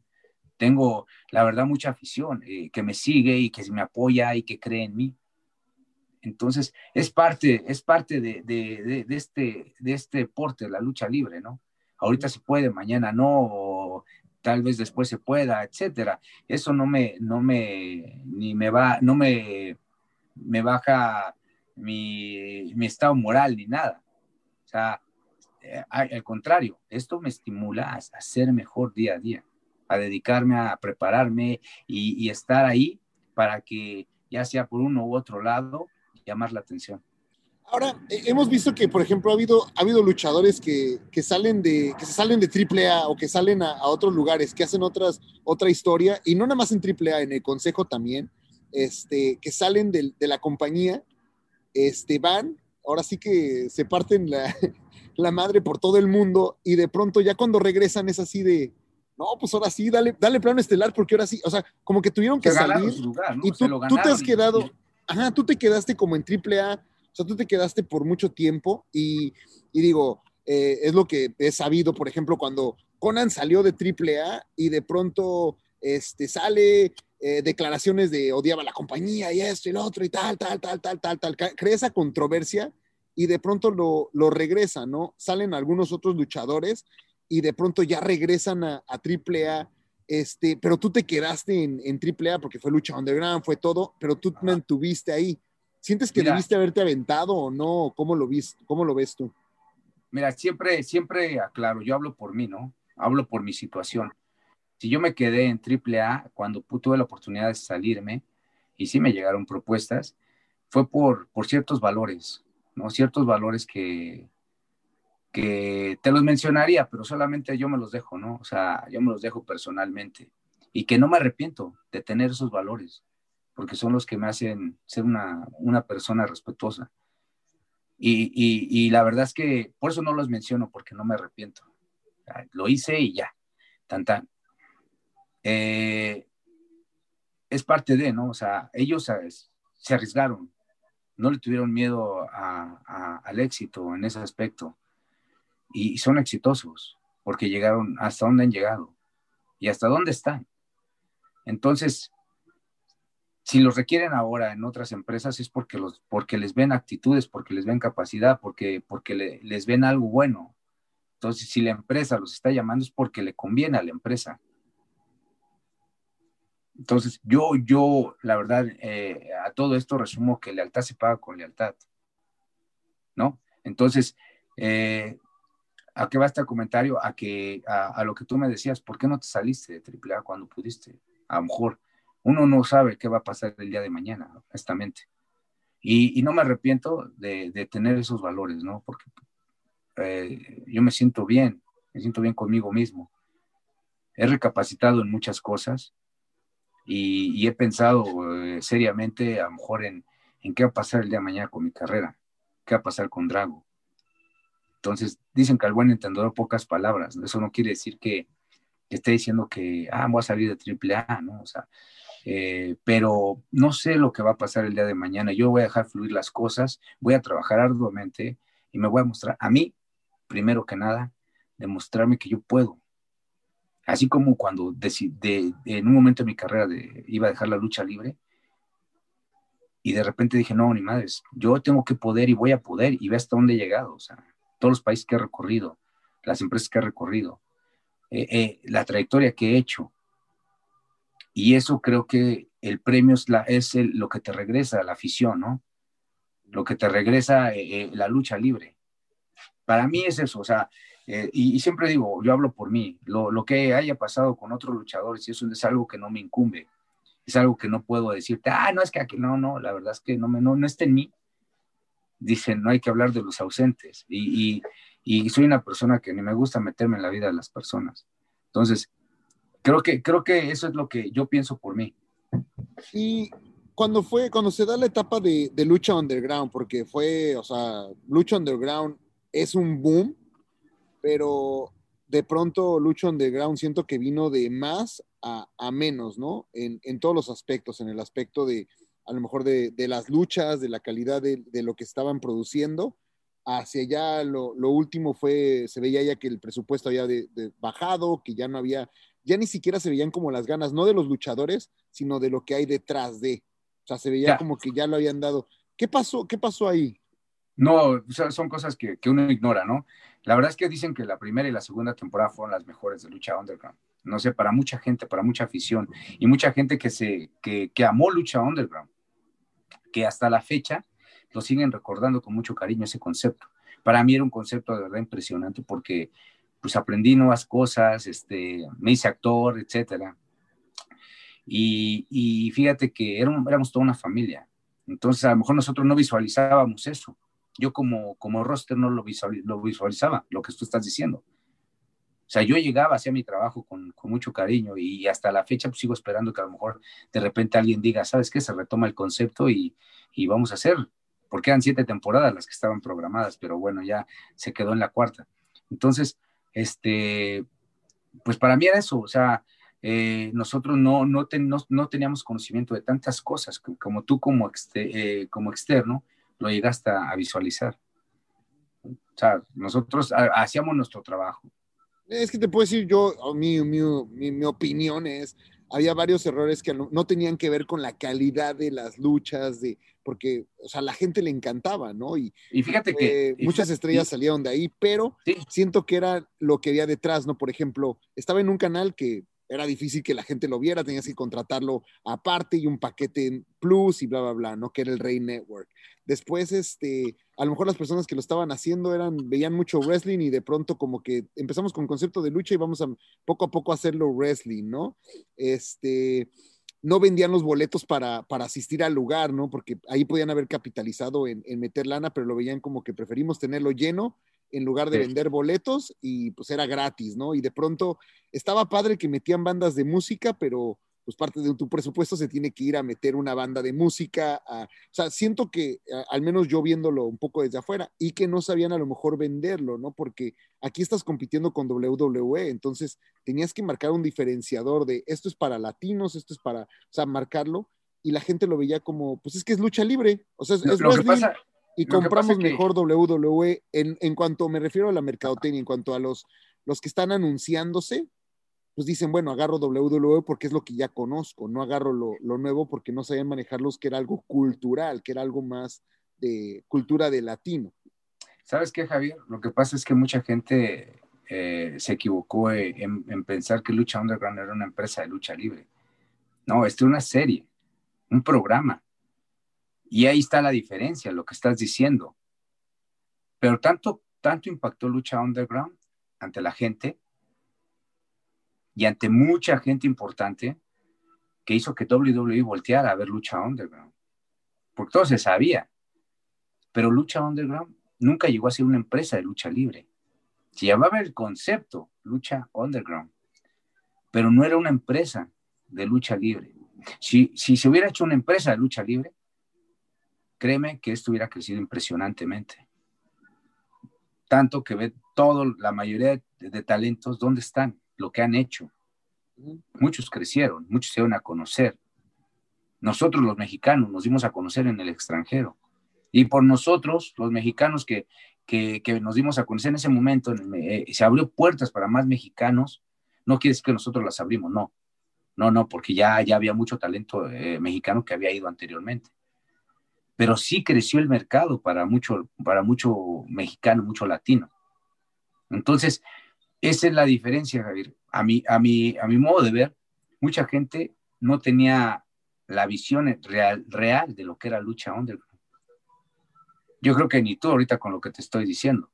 Tengo, la verdad, mucha afición eh, que me sigue y que me apoya y que cree en mí. Entonces, es parte, es parte de, de, de, este, de este deporte, la lucha libre, ¿no? Ahorita se puede, mañana no, tal vez después se pueda, etcétera. Eso no me, no me, ni me va, no me, me baja mi, estado moral ni nada. O sea, eh, al contrario, esto me estimula a, ser mejor día a día, a dedicarme a prepararme y, y estar ahí para que ya sea por uno u otro lado, llamar la atención. Ahora, eh, hemos visto que, por ejemplo, ha habido, ha habido luchadores que, que salen de, que se salen de AAA o que salen a, otros lugares, que hacen otras, otra historia, y no nada más en AAA, en el Consejo también, este, que salen de la compañía, este, van, ahora sí que se parten la, la, madre por todo el mundo, y de pronto ya cuando regresan es así de, no, pues ahora sí, dale, dale plano estelar, porque ahora sí, o sea, como que tuvieron que salir, lugar, ¿no? y tú, tú te has quedado, ajá, tú te quedaste como en AAA, o sea, tú te quedaste por mucho tiempo y, y digo, eh, es lo que he sabido, por ejemplo, cuando Conan salió de AAA y de pronto este, sale eh, declaraciones de odiaba la compañía y esto y lo otro y tal, tal, tal, tal, tal, tal, crea esa controversia y de pronto lo, lo regresa, ¿no? Salen algunos otros luchadores y de pronto ya regresan a, a AAA. Este, pero tú te quedaste en, en AAA porque fue lucha underground, fue todo, pero tú te mantuviste ahí. ¿Sientes que mira, debiste haberte aventado o no? ¿Cómo lo, vis, ¿Cómo lo ves tú? Mira, siempre, siempre aclaro, yo hablo por mí, ¿no? Hablo por mi situación. Si yo me quedé en AAA cuando tuve la oportunidad de salirme y sí me llegaron propuestas, fue por, por ciertos valores, ¿no? Ciertos valores que, que te los mencionaría, pero solamente yo me los dejo, ¿no? O sea, yo me los dejo personalmente y que no me arrepiento de tener esos valores porque son los que me hacen ser una, una persona respetuosa. Y, y, la verdad es que por eso no los menciono, porque no me arrepiento. Lo hice y ya, tan. Eh, es parte de, ¿no? O sea, ellos se arriesgaron, no le tuvieron miedo al éxito en ese aspecto. Y, son exitosos, porque llegaron hasta donde han llegado y hasta dónde están. Entonces, si los requieren ahora en otras empresas es porque, los, porque les ven actitudes, porque les ven capacidad, porque, porque le, les ven algo bueno. Entonces, si la empresa los está llamando es porque le conviene a la empresa. Entonces, yo, yo, la verdad, eh, a todo esto resumo que lealtad se paga con lealtad. ¿No? Entonces, eh, ¿a qué va este comentario? A, que, a, a, lo que tú me decías, ¿por qué no te saliste de AAA cuando pudiste? A lo mejor uno no sabe qué va a pasar el día de mañana, honestamente. Y, y no me arrepiento de, de, tener esos valores, ¿no? Porque eh, yo me siento bien, me siento bien conmigo mismo. He recapacitado en muchas cosas y, he pensado eh, seriamente a lo mejor en, en qué va a pasar el día de mañana con mi carrera, qué va a pasar con Drago. Entonces, dicen que al buen entendedor pocas palabras. Eso no quiere decir que, que esté diciendo que, ah, voy a salir de AAA, ¿no? O sea, eh, pero no sé lo que va a pasar el día de mañana. Yo voy a dejar fluir las cosas, voy a trabajar arduamente y me voy a mostrar a mí, primero que nada, demostrarme que yo puedo. Así como cuando de, en un momento de mi carrera de, iba a dejar la lucha libre y de repente dije, no, ni madres, yo tengo que poder y voy a poder y ve hasta dónde he llegado. O sea, todos los países que he recorrido, las empresas que he recorrido, eh, eh, la trayectoria que he hecho, y eso creo que el premio es, lo que te regresa la afición, ¿no? Lo que te regresa eh, eh, la lucha libre. Para mí es eso, o sea, eh, y, y, siempre digo, yo hablo por mí, lo, lo, que haya pasado con otros luchadores, eso es algo que no me incumbe, es algo que no puedo decirte, ah, no, es que aquí, no, no, la verdad es que no, me, no, no está en mí. Dicen, no hay que hablar de los ausentes, y, y, y soy una persona que ni me gusta meterme en la vida de las personas. Entonces, creo que, creo que eso es lo que yo pienso por mí. Y cuando fue, cuando se da la etapa de, de lucha underground, porque fue, o sea, lucha underground es un boom, pero de pronto lucha underground siento que vino de más a, a menos, ¿no? En, en, todos los aspectos, en el aspecto de, a lo mejor de, de las luchas, de la calidad de, de, lo que estaban produciendo. Hacia allá lo, lo, último fue, se veía ya que el presupuesto había bajado, que ya no había, ya ni siquiera se veían como las ganas, no de los luchadores, sino de lo que hay detrás de. O sea, se veía ya. como que ya lo habían dado. ¿Qué pasó? ¿Qué pasó ahí? No, o sea, son cosas que, que, uno ignora, ¿no? La verdad es que dicen que la primera y la segunda temporada fueron las mejores de Lucha Underground. No sé, para mucha gente, para mucha afición y mucha gente que, se, que, que amó Lucha Underground, que hasta la fecha lo siguen recordando con mucho cariño ese concepto. Para mí era un concepto de verdad impresionante porque pues aprendí nuevas cosas, este, me hice actor, etcétera. Y, y fíjate que éramos, éramos toda una familia. Entonces, a lo mejor nosotros no visualizábamos eso yo como, como roster no lo, visual, lo, visualizaba, lo que tú estás diciendo. O sea, yo llegaba, hacía mi trabajo con, mucho cariño y hasta la fecha pues, sigo esperando que a lo mejor de repente alguien diga, ¿sabes qué? Se retoma el concepto y, y vamos a hacer, porque eran siete temporadas las que estaban programadas, pero bueno, ya se quedó en la cuarta. Entonces, este, pues para mí era eso, o sea, eh, nosotros no, no, ten, no, no, teníamos conocimiento de tantas cosas como tú como, exte, eh, como externo, lo llegaste a, visualizar. O sea, nosotros hacíamos nuestro trabajo. Es que te puedo decir, yo, mi, mi, mi, mi opinión es, había varios errores que no, no, tenían que ver con la calidad de las luchas, de, porque, o sea, a la gente le encantaba, ¿no? Y, y fíjate que... Eh, muchas fíjate, estrellas salieron de ahí, pero sí. siento que era lo que había detrás, ¿no? Por ejemplo, estaba en un canal que era difícil que la gente lo viera, tenías que contratarlo aparte y un paquete plus y bla, bla, bla, ¿no? Que era el Rey Network. Después, este, a lo mejor las personas que lo estaban haciendo eran, veían mucho wrestling y de pronto como que empezamos con concepto de lucha y vamos a poco a poco hacerlo wrestling, ¿no? Este, no vendían los boletos para, para asistir al lugar, ¿no? Porque ahí podían haber capitalizado en, en meter lana, pero lo veían como que preferimos tenerlo lleno en lugar de sí. vender boletos y pues era gratis, ¿no? Y de pronto estaba padre que metían bandas de música, pero pues parte de tu presupuesto se tiene que ir a meter una banda de música. A, o sea, siento que a, al menos yo viéndolo un poco desde afuera y que no sabían a lo mejor venderlo, ¿no? Porque aquí estás compitiendo con WWE, entonces tenías que marcar un diferenciador de esto es para latinos, esto es para, o sea, marcarlo y la gente lo veía como, pues es que es lucha libre, o sea, es, lo, es lo que pasa y compramos que... mejor WWE en, en, cuanto me refiero a la mercadotecnia, en cuanto a los, los que están anunciándose, pues dicen, bueno, agarro WWE porque es lo que ya conozco, no agarro lo, lo nuevo porque no sabían manejarlos, que era algo cultural, que era algo más de cultura de latino. ¿Sabes qué, Javier? Lo que pasa es que mucha gente eh, se equivocó en, en, pensar que Lucha Underground era una empresa de lucha libre. No, esto es una serie, un programa. Y ahí está la diferencia, lo que estás diciendo. Pero tanto, tanto impactó Lucha Underground ante la gente y ante mucha gente importante que hizo que WWE volteara a ver Lucha Underground. Porque todo se sabía. Pero Lucha Underground nunca llegó a ser una empresa de lucha libre. Se llamaba el concepto Lucha Underground, pero no era una empresa de lucha libre. Si, si se hubiera hecho una empresa de lucha libre, créeme que esto hubiera crecido impresionantemente. Tanto que ve todo, la mayoría de, de talentos, ¿dónde están? Lo que han hecho. Muchos crecieron, muchos se dieron a conocer. Nosotros los mexicanos nos dimos a conocer en el extranjero. Y por nosotros, los mexicanos que, que, que nos dimos a conocer en ese momento, eh, se abrió puertas para más mexicanos, no quiere decir que nosotros las abrimos, no. No, no, porque ya, ya había mucho talento eh, mexicano que había ido anteriormente pero sí creció el mercado para mucho, para mucho mexicano, mucho latino. Entonces, esa es la diferencia, Javier. A mi, a mi, a mi modo de ver, mucha gente no tenía la visión real, real de lo que era lucha underground. Yo creo que ni tú ahorita con lo que te estoy diciendo.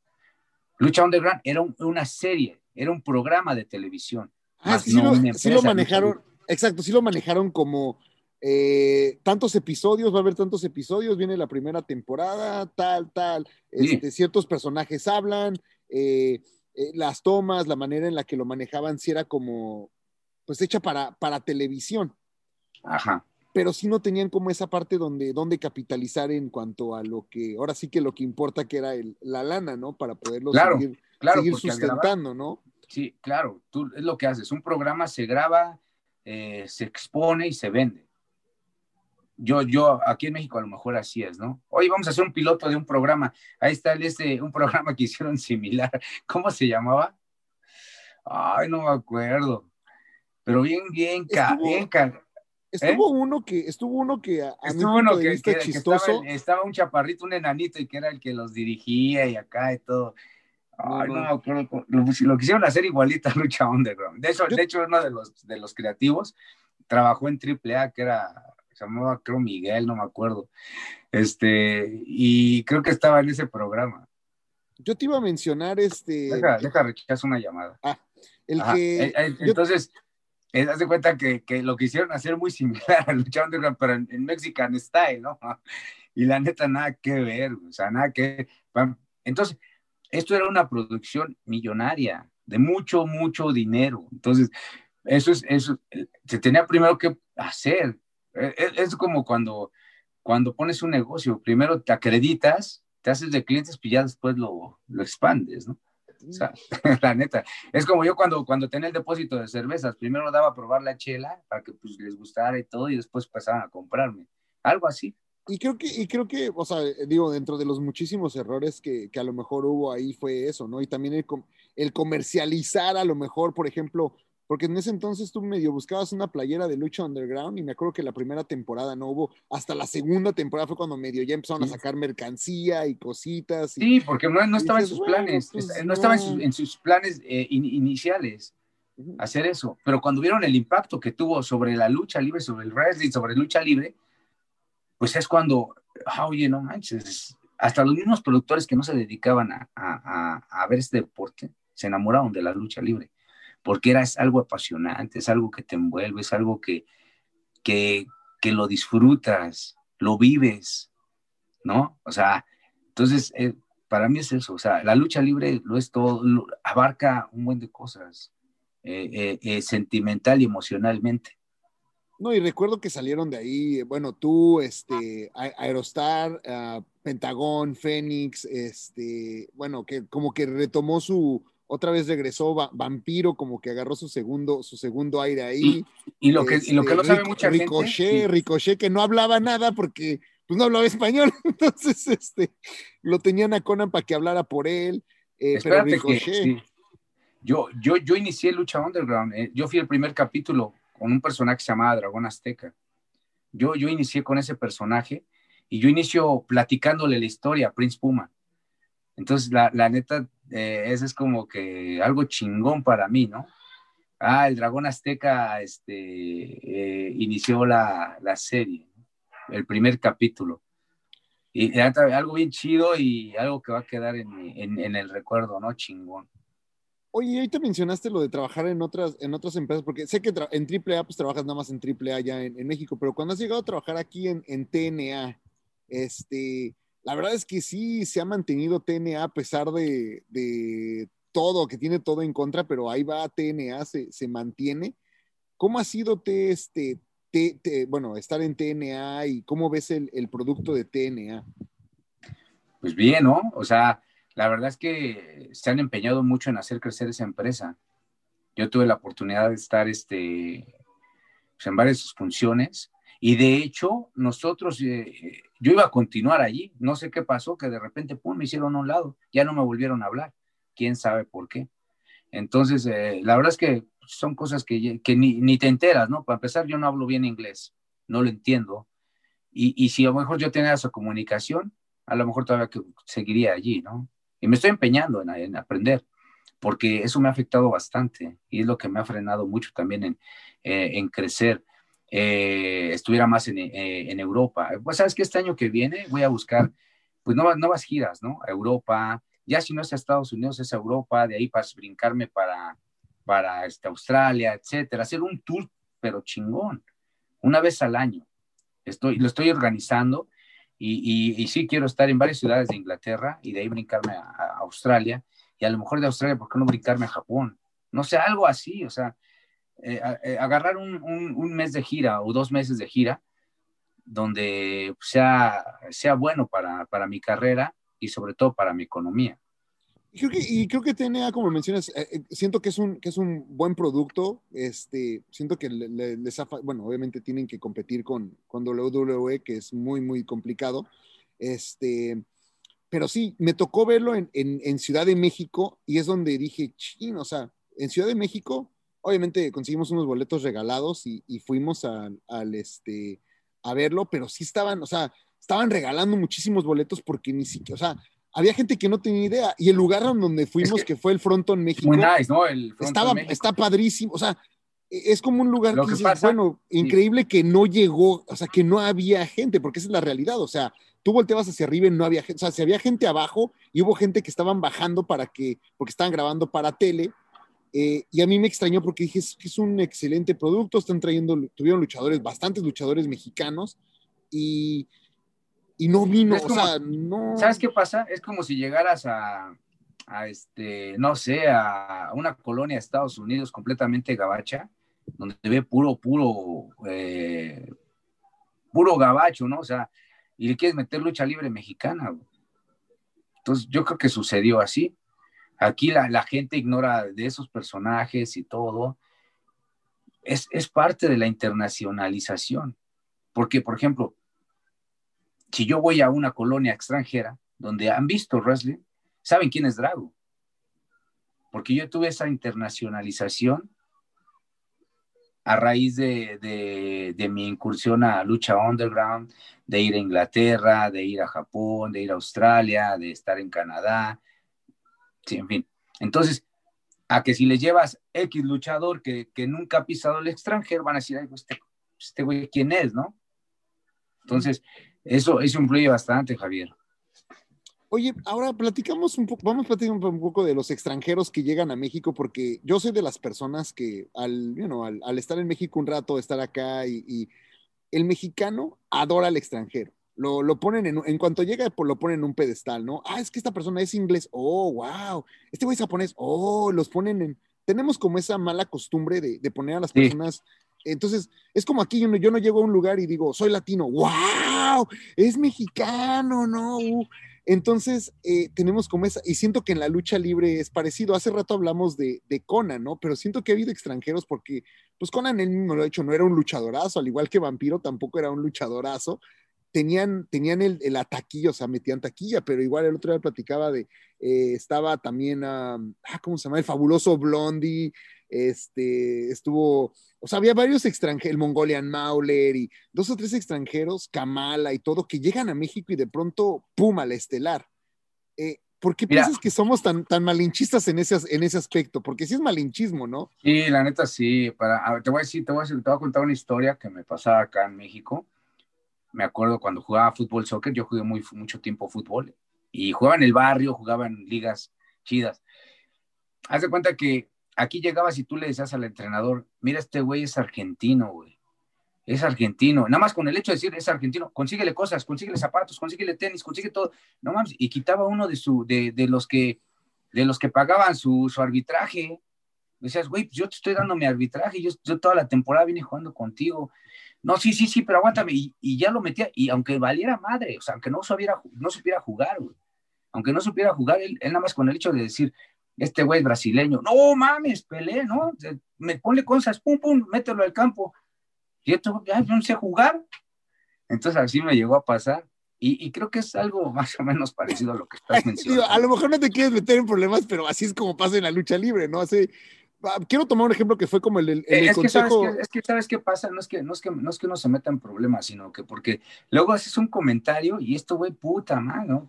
Lucha underground era un, una serie, era un programa de televisión. Ah, sí, no lo, sí lo manejaron, exacto, sí lo manejaron como eh, tantos episodios, va a haber tantos episodios, viene la primera temporada, tal, tal, Sí. este, ciertos personajes hablan, eh, eh, las tomas, la manera en la que lo manejaban, si era como, pues hecha para, para televisión. Ajá. Pero sí no tenían como esa parte donde, donde capitalizar en cuanto a lo que, ahora sí que lo que importa que era el, la lana, ¿no? Para poderlo Claro, seguir, Claro, seguir al grabar- sustentando, ¿no? Sí, claro, tú es lo que haces. Un programa se graba, se expone y se vende. Yo, yo, aquí en México a lo mejor así es, ¿no? Oye, vamos a hacer un piloto de un programa. Ahí está el, este, un programa que hicieron similar. ¿Cómo se llamaba? Ay, no me acuerdo. Pero bien, bien, ca- Estuvo- bien, ca- Estuvo uno que, estuvo uno que a, a mi Estuvo punto uno de que, vista que- que chistoso. estaba, estaba un chaparrito, un enanito, y que era el que los dirigía y acá y todo. Ay, No, me acuerdo Lo, lo quisieron hacer igualita Lucha Underground. De hecho, Yo- de hecho uno de los, de los creativos trabajó en AAA, que era, se llamaba, creo, Miguel, no me acuerdo. Este, y creo que estaba en ese programa. Yo te iba a mencionar este, Deja, deja rechazo una llamada. el Ajá, que eh, eh, yo- Entonces, eh, haz de cuenta que, que lo quisieron hacer muy similar a Lucha Underground, pero en, en Mexican Style, ¿no? Y la neta, nada que ver, o sea, nada que ver. Entonces, esto era una producción millonaria, de mucho, mucho dinero. Entonces, eso es, eso, se tenía primero que hacer. Eh, eh, Es como cuando, cuando pones un negocio, primero te acreditas, te haces de clientes, y ya después lo, lo expandes, ¿no? O sea, la neta. Es como yo cuando, cuando tenía el depósito de cervezas, primero daba a probar la chela para que pues, les gustara y todo, y después pasaban a comprarme. Algo así. Y creo que, y creo que, o sea, digo, dentro de los muchísimos errores que, que a lo mejor hubo ahí fue eso, ¿no? Y también el, com- el comercializar a lo mejor, por ejemplo, porque en ese entonces tú medio buscabas una playera de lucha underground y me acuerdo que la primera temporada no hubo, hasta la segunda temporada fue cuando medio ya empezaron a sacar mercancía y cositas. y- Sí, porque no, no Y estaba en sus bueno, planes, pues, no estaba en no. sus, en sus planes eh, in- iniciales Ujú. hacer eso. Pero cuando vieron el impacto que tuvo sobre la lucha libre, sobre el wrestling, sobre lucha libre, pues es cuando, ah, oye, no manches, hasta los mismos productores que no se dedicaban a, a- a- a ver este deporte se enamoraron de la lucha libre, porque era es algo apasionante, es algo que te envuelve, es algo que, que, que lo disfrutas, lo vives, ¿no? O sea, entonces, eh, para mí es eso, o sea, la lucha libre lo es todo, abarca un buen de cosas, eh, eh, eh, sentimental y emocionalmente. No, y recuerdo que salieron de ahí, bueno, tú, este, Aerostar, ah, Pentagón, Fénix, este, bueno, que como que retomó su, otra vez regresó Va- Vampiro, como que agarró su segundo, su segundo aire ahí. Y lo que, y lo que no Este, sabe Ric- mucha Ricochet, gente. sí. Ricochet, que no hablaba nada porque pues no hablaba español, entonces este, lo tenían a Conan para que hablara por él, eh, pero Espérate que Ricochet, sí. yo, yo, yo inicié Lucha Underground. eh, Yo fui el primer capítulo con un personaje que se llamaba Dragón Azteca. Yo, yo inicié con ese personaje y yo inicio platicándole la historia a Prince Puma. Entonces, la, la neta, eh, es como que algo chingón para mí, ¿no? Ah, el Dragón Azteca este, eh, inició la, la serie, el primer capítulo. Y algo bien chido y algo que va a quedar en, en, el recuerdo, ¿no? Chingón. Oye, ahorita mencionaste lo de trabajar en otras, en otras empresas, porque sé que en AAA pues trabajas nada más en AAA ya en, en México, pero cuando has llegado a trabajar aquí en, en TNA, este, la verdad es que sí se ha mantenido TNA a pesar de, todo, que tiene todo en contra, pero ahí va TNA, se, se mantiene. ¿Cómo ha sido te, este, te- te- bueno, estar en TNA y cómo ves el, producto de TNA? Pues bien, ¿no? O sea, la verdad es que se han empeñado mucho en hacer crecer esa empresa. Yo tuve la oportunidad de estar este, pues, en varias funciones y de hecho nosotros, eh, yo iba a continuar allí, no sé qué pasó, que de repente, pum, me hicieron a un lado, ya no me volvieron a hablar, quién sabe por qué. Entonces, eh, la verdad es que son cosas que, que ni, ni te enteras, ¿no? Para empezar, yo no hablo bien inglés, no lo entiendo. Y, y si a lo mejor yo tenía esa comunicación, a lo mejor todavía que seguiría allí, ¿no? Y me estoy empeñando en, en aprender, porque eso me ha afectado bastante y es lo que me ha frenado mucho también en, eh, en crecer. Eh, estuviera más en, eh, en, Europa. Pues sabes que este año que viene voy a buscar pues nuevas, nuevas giras, ¿no? A Europa, ya si no es a Estados Unidos, es a Europa, de ahí para brincarme para, para este, Australia, etcétera, hacer un tour, pero chingón, una vez al año. Estoy, lo estoy organizando y, y, sí quiero estar en varias ciudades de Inglaterra y de ahí brincarme a, Australia y a lo mejor de Australia, ¿por qué no brincarme a Japón? No sé, algo así, o sea, eh, eh, agarrar un, un, mes de gira o dos meses de gira donde sea, sea bueno para, para mi carrera y sobre todo para mi economía. Y creo que, y creo que TNA, como mencionas, eh, siento que es, un, que es un buen producto. Este, siento que les ha, bueno, obviamente tienen que competir con, con WWE, que es muy, muy complicado. Este, pero sí, me tocó verlo en, en, en Ciudad de México y es donde dije, chino, o sea, en Ciudad de México obviamente conseguimos unos boletos regalados y, fuimos al, este, a verlo, pero sí estaban, o sea, estaban regalando muchísimos boletos porque ni siquiera, o sea, había gente que no tenía idea. Y el lugar donde fuimos, que, fue el Fronton México, muy nice, ¿no? El estaba, México. está padrísimo, o sea, e, es como un lugar que, bueno, increíble que no llegó, o sea, que no había gente, porque esa es la realidad, o sea, tú volteabas hacia arriba y no había gente, o sea, si había gente abajo y hubo gente que estaban bajando para que, porque estaban grabando para tele, eh, y a mí me extrañó porque dije, es, es un excelente producto, están trayendo, tuvieron luchadores, bastantes luchadores mexicanos y, y no vino, o sea, no... ¿Sabes qué pasa? Es como si llegaras a, a este, no sé, a una colonia de Estados Unidos completamente gabacha, donde te ve puro, puro, eh, puro gabacho, ¿no? O sea, y le quieres meter lucha libre mexicana. Entonces, yo creo que sucedió así. Aquí la, gente ignora de esos personajes y todo. Es, parte de la internacionalización. Porque, por ejemplo, si yo voy a una colonia extranjera donde han visto wrestling, saben quién es Drago. Porque yo tuve esa internacionalización a raíz de, de, mi incursión a lucha underground, de ir a Inglaterra, de ir a Japón, de ir a Australia, de estar en Canadá, Sí, en fin. Entonces, a que si le llevas X luchador que, nunca ha pisado el extranjero, van a decir, Ay, este, este güey, ¿quién es, no? Entonces, eso, eso influye bastante, Javier. Oye, ahora platicamos un poco, vamos a platicar un poco de los extranjeros que llegan a México, porque yo soy de las personas que al, you al, estar en México un rato, estar acá y el mexicano adora al extranjero lo, ponen en, en cuanto llega, pues lo ponen en un pedestal, ¿no? Ah, es que esta persona es inglés, oh, wow, este güey es japonés, oh, los ponen en, tenemos como esa mala costumbre de, poner a las personas, entonces, es como aquí, yo no, yo no, llego a un lugar y digo, soy latino, wow, es mexicano, ¿no? Uh". entonces, eh, tenemos como esa, y siento que en la lucha libre es parecido, hace rato hablamos de, de Conan, ¿no? Pero siento que ha habido extranjeros porque, pues Conan él mismo lo ha hecho, no era un luchadorazo, al igual que Vampiro tampoco era un luchadorazo, tenían, tenían el, la taquilla, o sea, metían taquilla, pero igual el otro día platicaba de, eh, estaba también, ah, ¿cómo se llama? El fabuloso Blondie, este, estuvo, o sea, había varios extranjeros, el Mongolian Mauler y dos o tres extranjeros, Kamala y todo, que llegan a México y de pronto, pum, al estelar. Eh, ¿Por qué piensas que somos tan, tan malinchistas en ese, en ese aspecto? Porque sí es malinchismo, ¿no? Sí, la neta sí. Para, te voy a decir, te voy a, decir, te voy a contar una historia que me pasaba acá en México me acuerdo cuando jugaba fútbol, soccer, yo jugué muy, mucho tiempo fútbol y jugaba en el barrio, jugaba en ligas chidas. Haz de cuenta que aquí llegabas y tú le decías al entrenador, mira, este güey es argentino, güey. Es argentino. Nada más con el hecho de decir es argentino, consíguele cosas, consíguele zapatos, consíguele tenis, consigue todo. No mames, y quitaba uno de su, de, de los que, de los que pagaban su, su arbitraje. Decías, güey, yo te estoy dando mi arbitraje, yo, yo toda la temporada vine jugando contigo. No, sí, sí, sí, pero aguántame. Y, ya lo metía, y aunque valiera madre, o sea, aunque no supiera, no supiera jugar, güey. Aunque no supiera jugar, él, nada más con el hecho de decir, este güey es brasileño, no mames, pelé, ¿no? Me pone cosas, pum, pum, mételo al campo. Y esto, ya no sé jugar. Entonces así me llegó a pasar. Y, creo que es algo más o menos parecido a lo que estás mencionando. a lo mejor no te quieres meter en problemas, pero así es como pasa en la lucha libre, ¿no? Hace, Ah, quiero tomar un ejemplo que fue como el, el, es consejo. Que sabes que, es que sabes qué pasa, no es que, no es que, no es que uno se meta en problemas, sino que porque luego haces un comentario y esto, güey, puta, man, ¿no?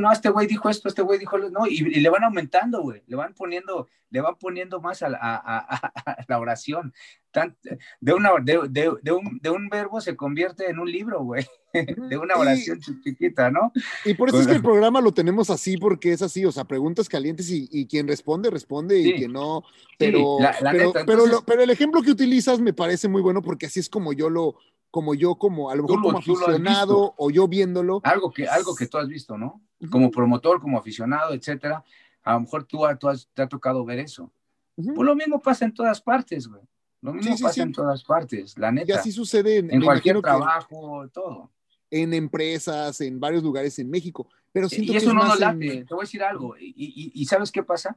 no, este güey dijo esto, este güey dijo, no, y, le van aumentando, güey, le van poniendo, le van poniendo más a, a, a la oración de, una, de, de, un, de un verbo se convierte en un libro, güey, de una oración chiquita, ¿no? Y por eso es que el programa lo tenemos así, porque es así, o sea, preguntas calientes y, y quien responde, responde y quien no, pero, pero, pero, el ejemplo que utilizas me parece muy bueno porque así es como yo lo, como yo, como a lo mejor como aficionado o yo viéndolo. Algo que, algo que tú has visto, ¿no? Como promotor, como aficionado, etcétera. A lo mejor tú, tú has, te ha tocado ver eso. Pues lo mismo pasa en todas partes, güey. Lo mismo Sí, sí, pasa sí. en todas partes, la Y neta. así sucede en, en cualquier que trabajo, todo. en empresas, en varios lugares en México. Pero siento Y que eso es no nos en- late. Te voy a decir algo. Y, y- y ¿sabes qué pasa?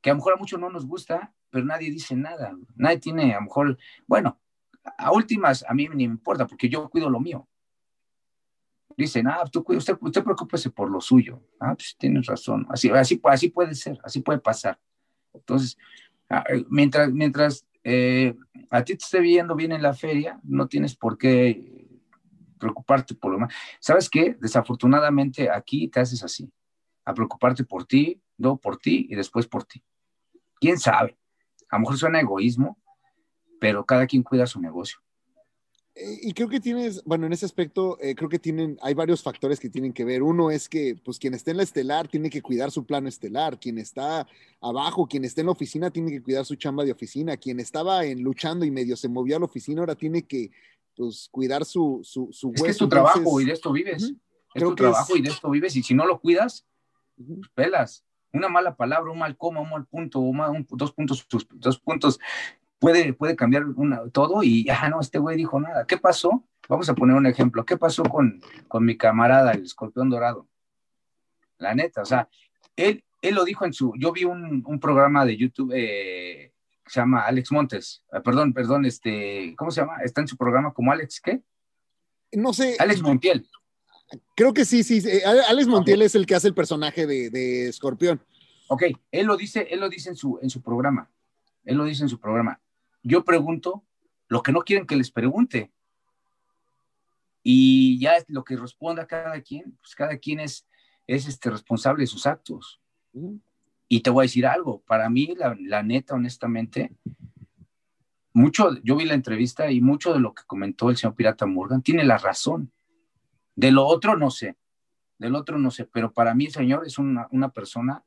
Que a lo mejor a muchos no nos gusta, pero nadie dice nada. Nadie tiene, a lo mejor, bueno, a últimas, a mí ni me importa, porque yo cuido lo mío. Dicen, ah, tú, usted, usted preocúpese por lo suyo. Ah, pues tienes razón. Así, así, así puede ser, así puede pasar. Entonces, ah, eh, mientras, mientras eh, a ti te esté viendo bien en la feria, no tienes por qué preocuparte por lo más. ¿Sabes qué? Desafortunadamente aquí te haces así, a preocuparte por ti, luego por ti y después por ti. ¿Quién sabe? A lo mejor suena egoísmo, pero cada quien cuida su negocio. Eh, Y creo que tienes, bueno, en ese aspecto, eh, creo que tienen, hay varios factores que tienen que ver. Uno es que, pues, quien está en la estelar tiene que cuidar su plano estelar. Quien está abajo, quien está en la oficina, tiene que cuidar su chamba de oficina. Quien estaba en luchando y medio se movió a la oficina, ahora tiene que, pues, cuidar su, su, su Es que es hueso. tu trabajo y de esto vives. Es Creo tu trabajo es- y de esto vives. Y si no lo cuidas, pues, pelas. Una mala palabra, un mal coma, un mal punto, un mal- un- dos puntos, dos puntos, puede, puede cambiar una- todo y, ah, no, este güey dijo nada. ¿Qué pasó? Vamos a poner un ejemplo. ¿Qué pasó con, con mi camarada, el escorpión dorado? La neta, o sea, él, él lo dijo en su, yo vi un, un programa de YouTube eh, que se llama Alex Montes, Ah, perdón, perdón, este, ¿cómo se llama? Está en su programa como Alex, ¿qué? No sé, Alex Montiel. creo que sí, sí. eh, Alex Montiel es el que hace el personaje de, de Escorpión. Ok, él lo dice, él lo dice en su, en su programa. Él lo dice en su programa. Yo pregunto lo que no quieren que les pregunte. Y ya es lo que responda cada quien, pues cada quien es, es este, responsable de sus actos. Y te voy a decir algo, para mí, la, la neta, honestamente, mucho, yo vi la entrevista y mucho de lo que comentó el señor Pirata Morgan tiene la razón. De lo otro no sé, del otro no sé, pero para mí el señor es una, una persona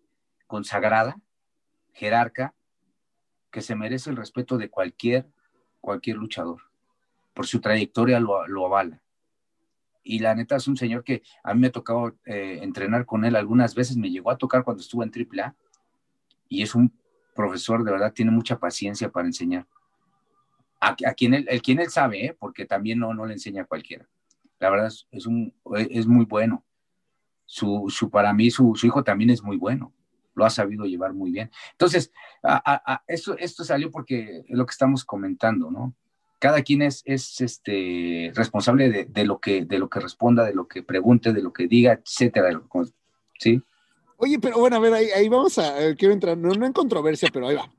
consagrada, jerarca, que se merece el respeto de cualquier, cualquier luchador, por su trayectoria lo, lo avala. Y la neta es un señor que a mí me ha tocado eh, entrenar con él algunas veces, me llegó a tocar cuando estuvo en AAA, y es un profesor, de verdad, tiene mucha paciencia para enseñar. A, a quien él, el quien él sabe, ¿eh? porque también no, no le enseña a cualquiera. La verdad es, es, un, es muy bueno. Su, su, para mí, su, su hijo también es muy bueno lo ha sabido llevar muy bien. Entonces, a, esto, salió porque es lo que estamos comentando, ¿no? Cada quien es, es este, responsable de, de, lo que, de lo que responda, de lo que pregunte, de lo que diga, etcétera. ¿Sí? Oye, pero bueno, a ver, ahí, vamos a, quiero entrar, no, no, en controversia, pero ahí va.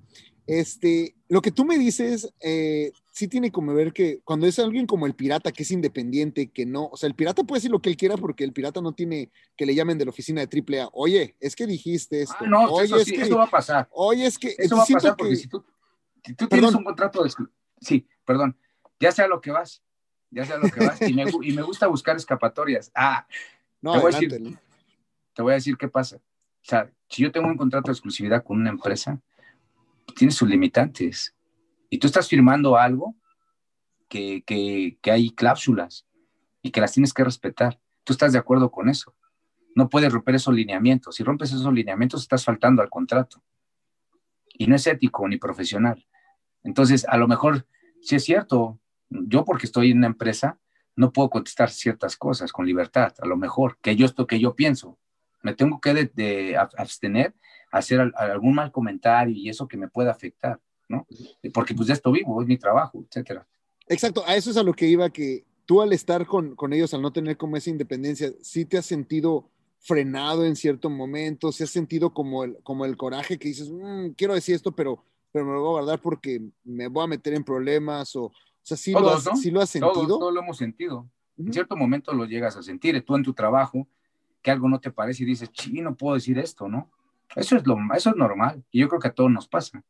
Este, lo que tú me dices, eh, sí tiene como ver que cuando es alguien como el pirata, que es independiente, que no, o sea, el pirata puede decir lo que él quiera porque el pirata no tiene que le llamen de la oficina de AAA, oye, es que dijiste esto, ah, no, oye, eso, es sí, que, eso va a pasar. Oye, es que, eso va a pasar porque que, si tú, si tú tienes un contrato de sí, perdón, ya sea lo que vas, ya sea lo que vas, y me, y me gusta buscar escapatorias. Ah, no, te, voy adelante, decir, te voy a decir qué pasa. O sea, si yo tengo un contrato de exclusividad con una empresa, tiene sus limitantes. Y tú estás firmando algo que, que, que, hay cláusulas y que las tienes que respetar. Tú estás de acuerdo con eso. No puedes romper esos lineamientos. Si rompes esos lineamientos, estás faltando al contrato. Y no es ético ni profesional. Entonces, a lo mejor, si es cierto, yo porque estoy en una empresa, no puedo contestar ciertas cosas con libertad, a lo mejor, que yo esto que yo pienso. Me tengo que de, abstener hacer al, algún mal comentario y eso que me pueda afectar, ¿no? Porque pues de esto vivo, es mi trabajo, etcétera. Exacto, a eso es a lo que iba, que tú al estar con, con ellos, al no tener como esa independencia, sí te has sentido frenado en cierto momento, si has sentido como el, como el coraje que dices, mmm, quiero decir esto, pero, pero me lo voy a guardar porque me voy a meter en problemas, o, o sea, sí, todos, lo has, ¿no? sí lo has sentido. Todos, todos lo hemos sentido. Uh -huh. En cierto momento lo llegas a sentir, tú en tu trabajo, que algo no te parece y dices, sí, no puedo decir esto, ¿no? Eso es, lo, eso es normal y yo creo que a todos nos pasa.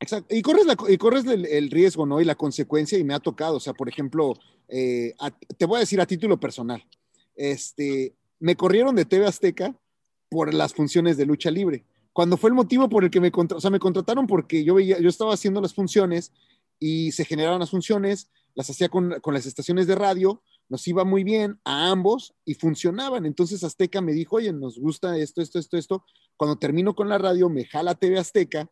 Exacto, y corres, la, y corres el, riesgo, ¿no? Y la consecuencia, y me ha tocado, o sea, por ejemplo, eh, te voy a decir a título personal, este, me corrieron de TV Azteca por las funciones de lucha libre. Cuando fue el motivo por el que me contrataron, o sea, me contrataron porque yo veía, yo estaba haciendo las funciones y se generaron las funciones, las hacía con, con las estaciones de radio, nos iba muy bien a ambos y funcionaban. Entonces Azteca me dijo, oye, nos gusta esto, esto, esto, esto. Cuando termino con la radio, me jala TV Azteca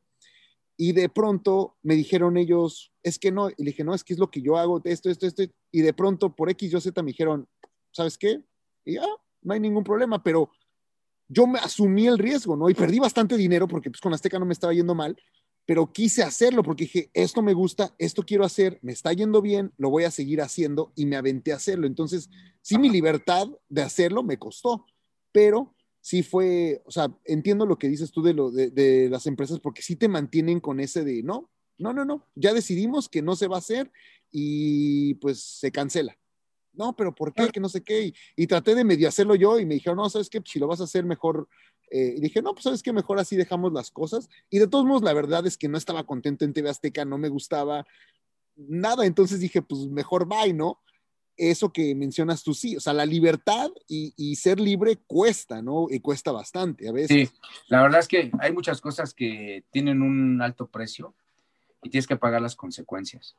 Y de pronto me dijeron ellos, es que no, y le dije, no, es que es lo que yo hago, esto, esto, esto, y de pronto por X, Y, Z me dijeron, ¿sabes qué? Y ya, no hay ningún problema, pero yo me asumí el riesgo, ¿no? Y perdí bastante dinero porque pues con Azteca no me estaba yendo mal, pero quise hacerlo porque dije, esto me gusta, esto quiero hacer, me está yendo bien, lo voy a seguir haciendo y me aventé a hacerlo. Entonces, sí, mi libertad de hacerlo me costó, pero sí fue, o sea, entiendo lo que dices tú de, lo, de, de las empresas porque sí te mantienen con ese de, no, no, no, no, ya decidimos que no se va a hacer y pues se cancela. No, pero ¿por qué? Que no sé qué. Y, y traté de medio hacerlo yo y me dijeron, no, ¿sabes qué? Si lo vas a hacer mejor. Eh, y dije, no, pues sabes qué, mejor así dejamos las cosas. Y de todos modos, la verdad es que no estaba contento en TV Azteca, no me gustaba nada. Entonces dije, pues mejor bye, ¿no? Eso que mencionas tú, sí. O sea, la libertad y, y ser libre cuesta, ¿no? Y cuesta bastante a veces. Sí, la verdad es que hay muchas cosas que tienen un alto precio y tienes que pagar las consecuencias.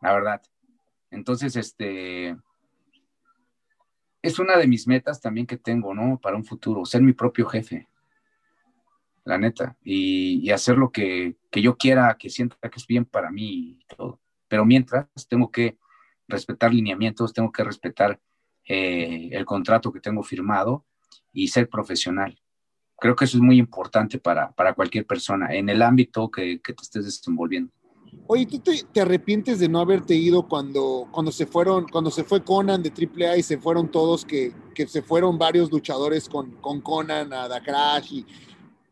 La verdad. Entonces, este, es una de mis metas también que tengo, ¿no? Para un futuro, ser mi propio jefe, la neta, y, hacer lo que, que, yo quiera, que sienta que es bien para mí y todo. Pero mientras, tengo que respetar lineamientos, tengo que respetar eh, el contrato que tengo firmado y ser profesional. Creo que eso es muy importante para, para cualquier persona en el ámbito que, que te estés desenvolviendo. Oye, ¿tú te, te, arrepientes de no haberte ido cuando, cuando se fueron, cuando se fue Conan de AAA y se fueron todos, que, que se fueron varios luchadores con, con Conan a Da Crash y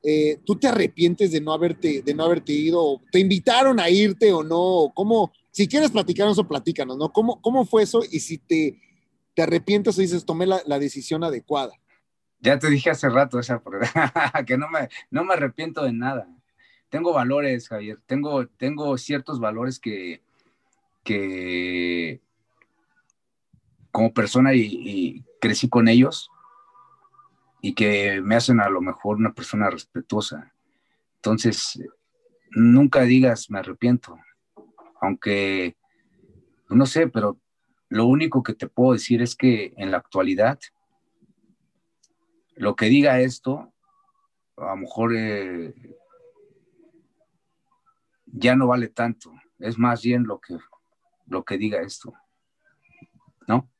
eh, ¿tú te arrepientes de no haberte, de no haberte ido? ¿Te invitaron a irte o no? ¿Cómo, si quieres platicarnos o platícanos, ¿no? ¿Cómo, cómo fue eso? Y si te, te arrepientes o dices, tomé la, la decisión adecuada. Ya te dije hace rato esa, que no me, no me arrepiento de nada tengo valores, Javier, tengo, tengo ciertos valores que, que como persona y, crecí con ellos y que me hacen a lo mejor una persona respetuosa. Entonces, nunca digas me arrepiento, aunque, no sé, pero lo único que te puedo decir es que en la actualidad, lo que diga esto, a lo mejor eh, ya no vale tanto, es más bien lo que, lo que diga esto, ¿no?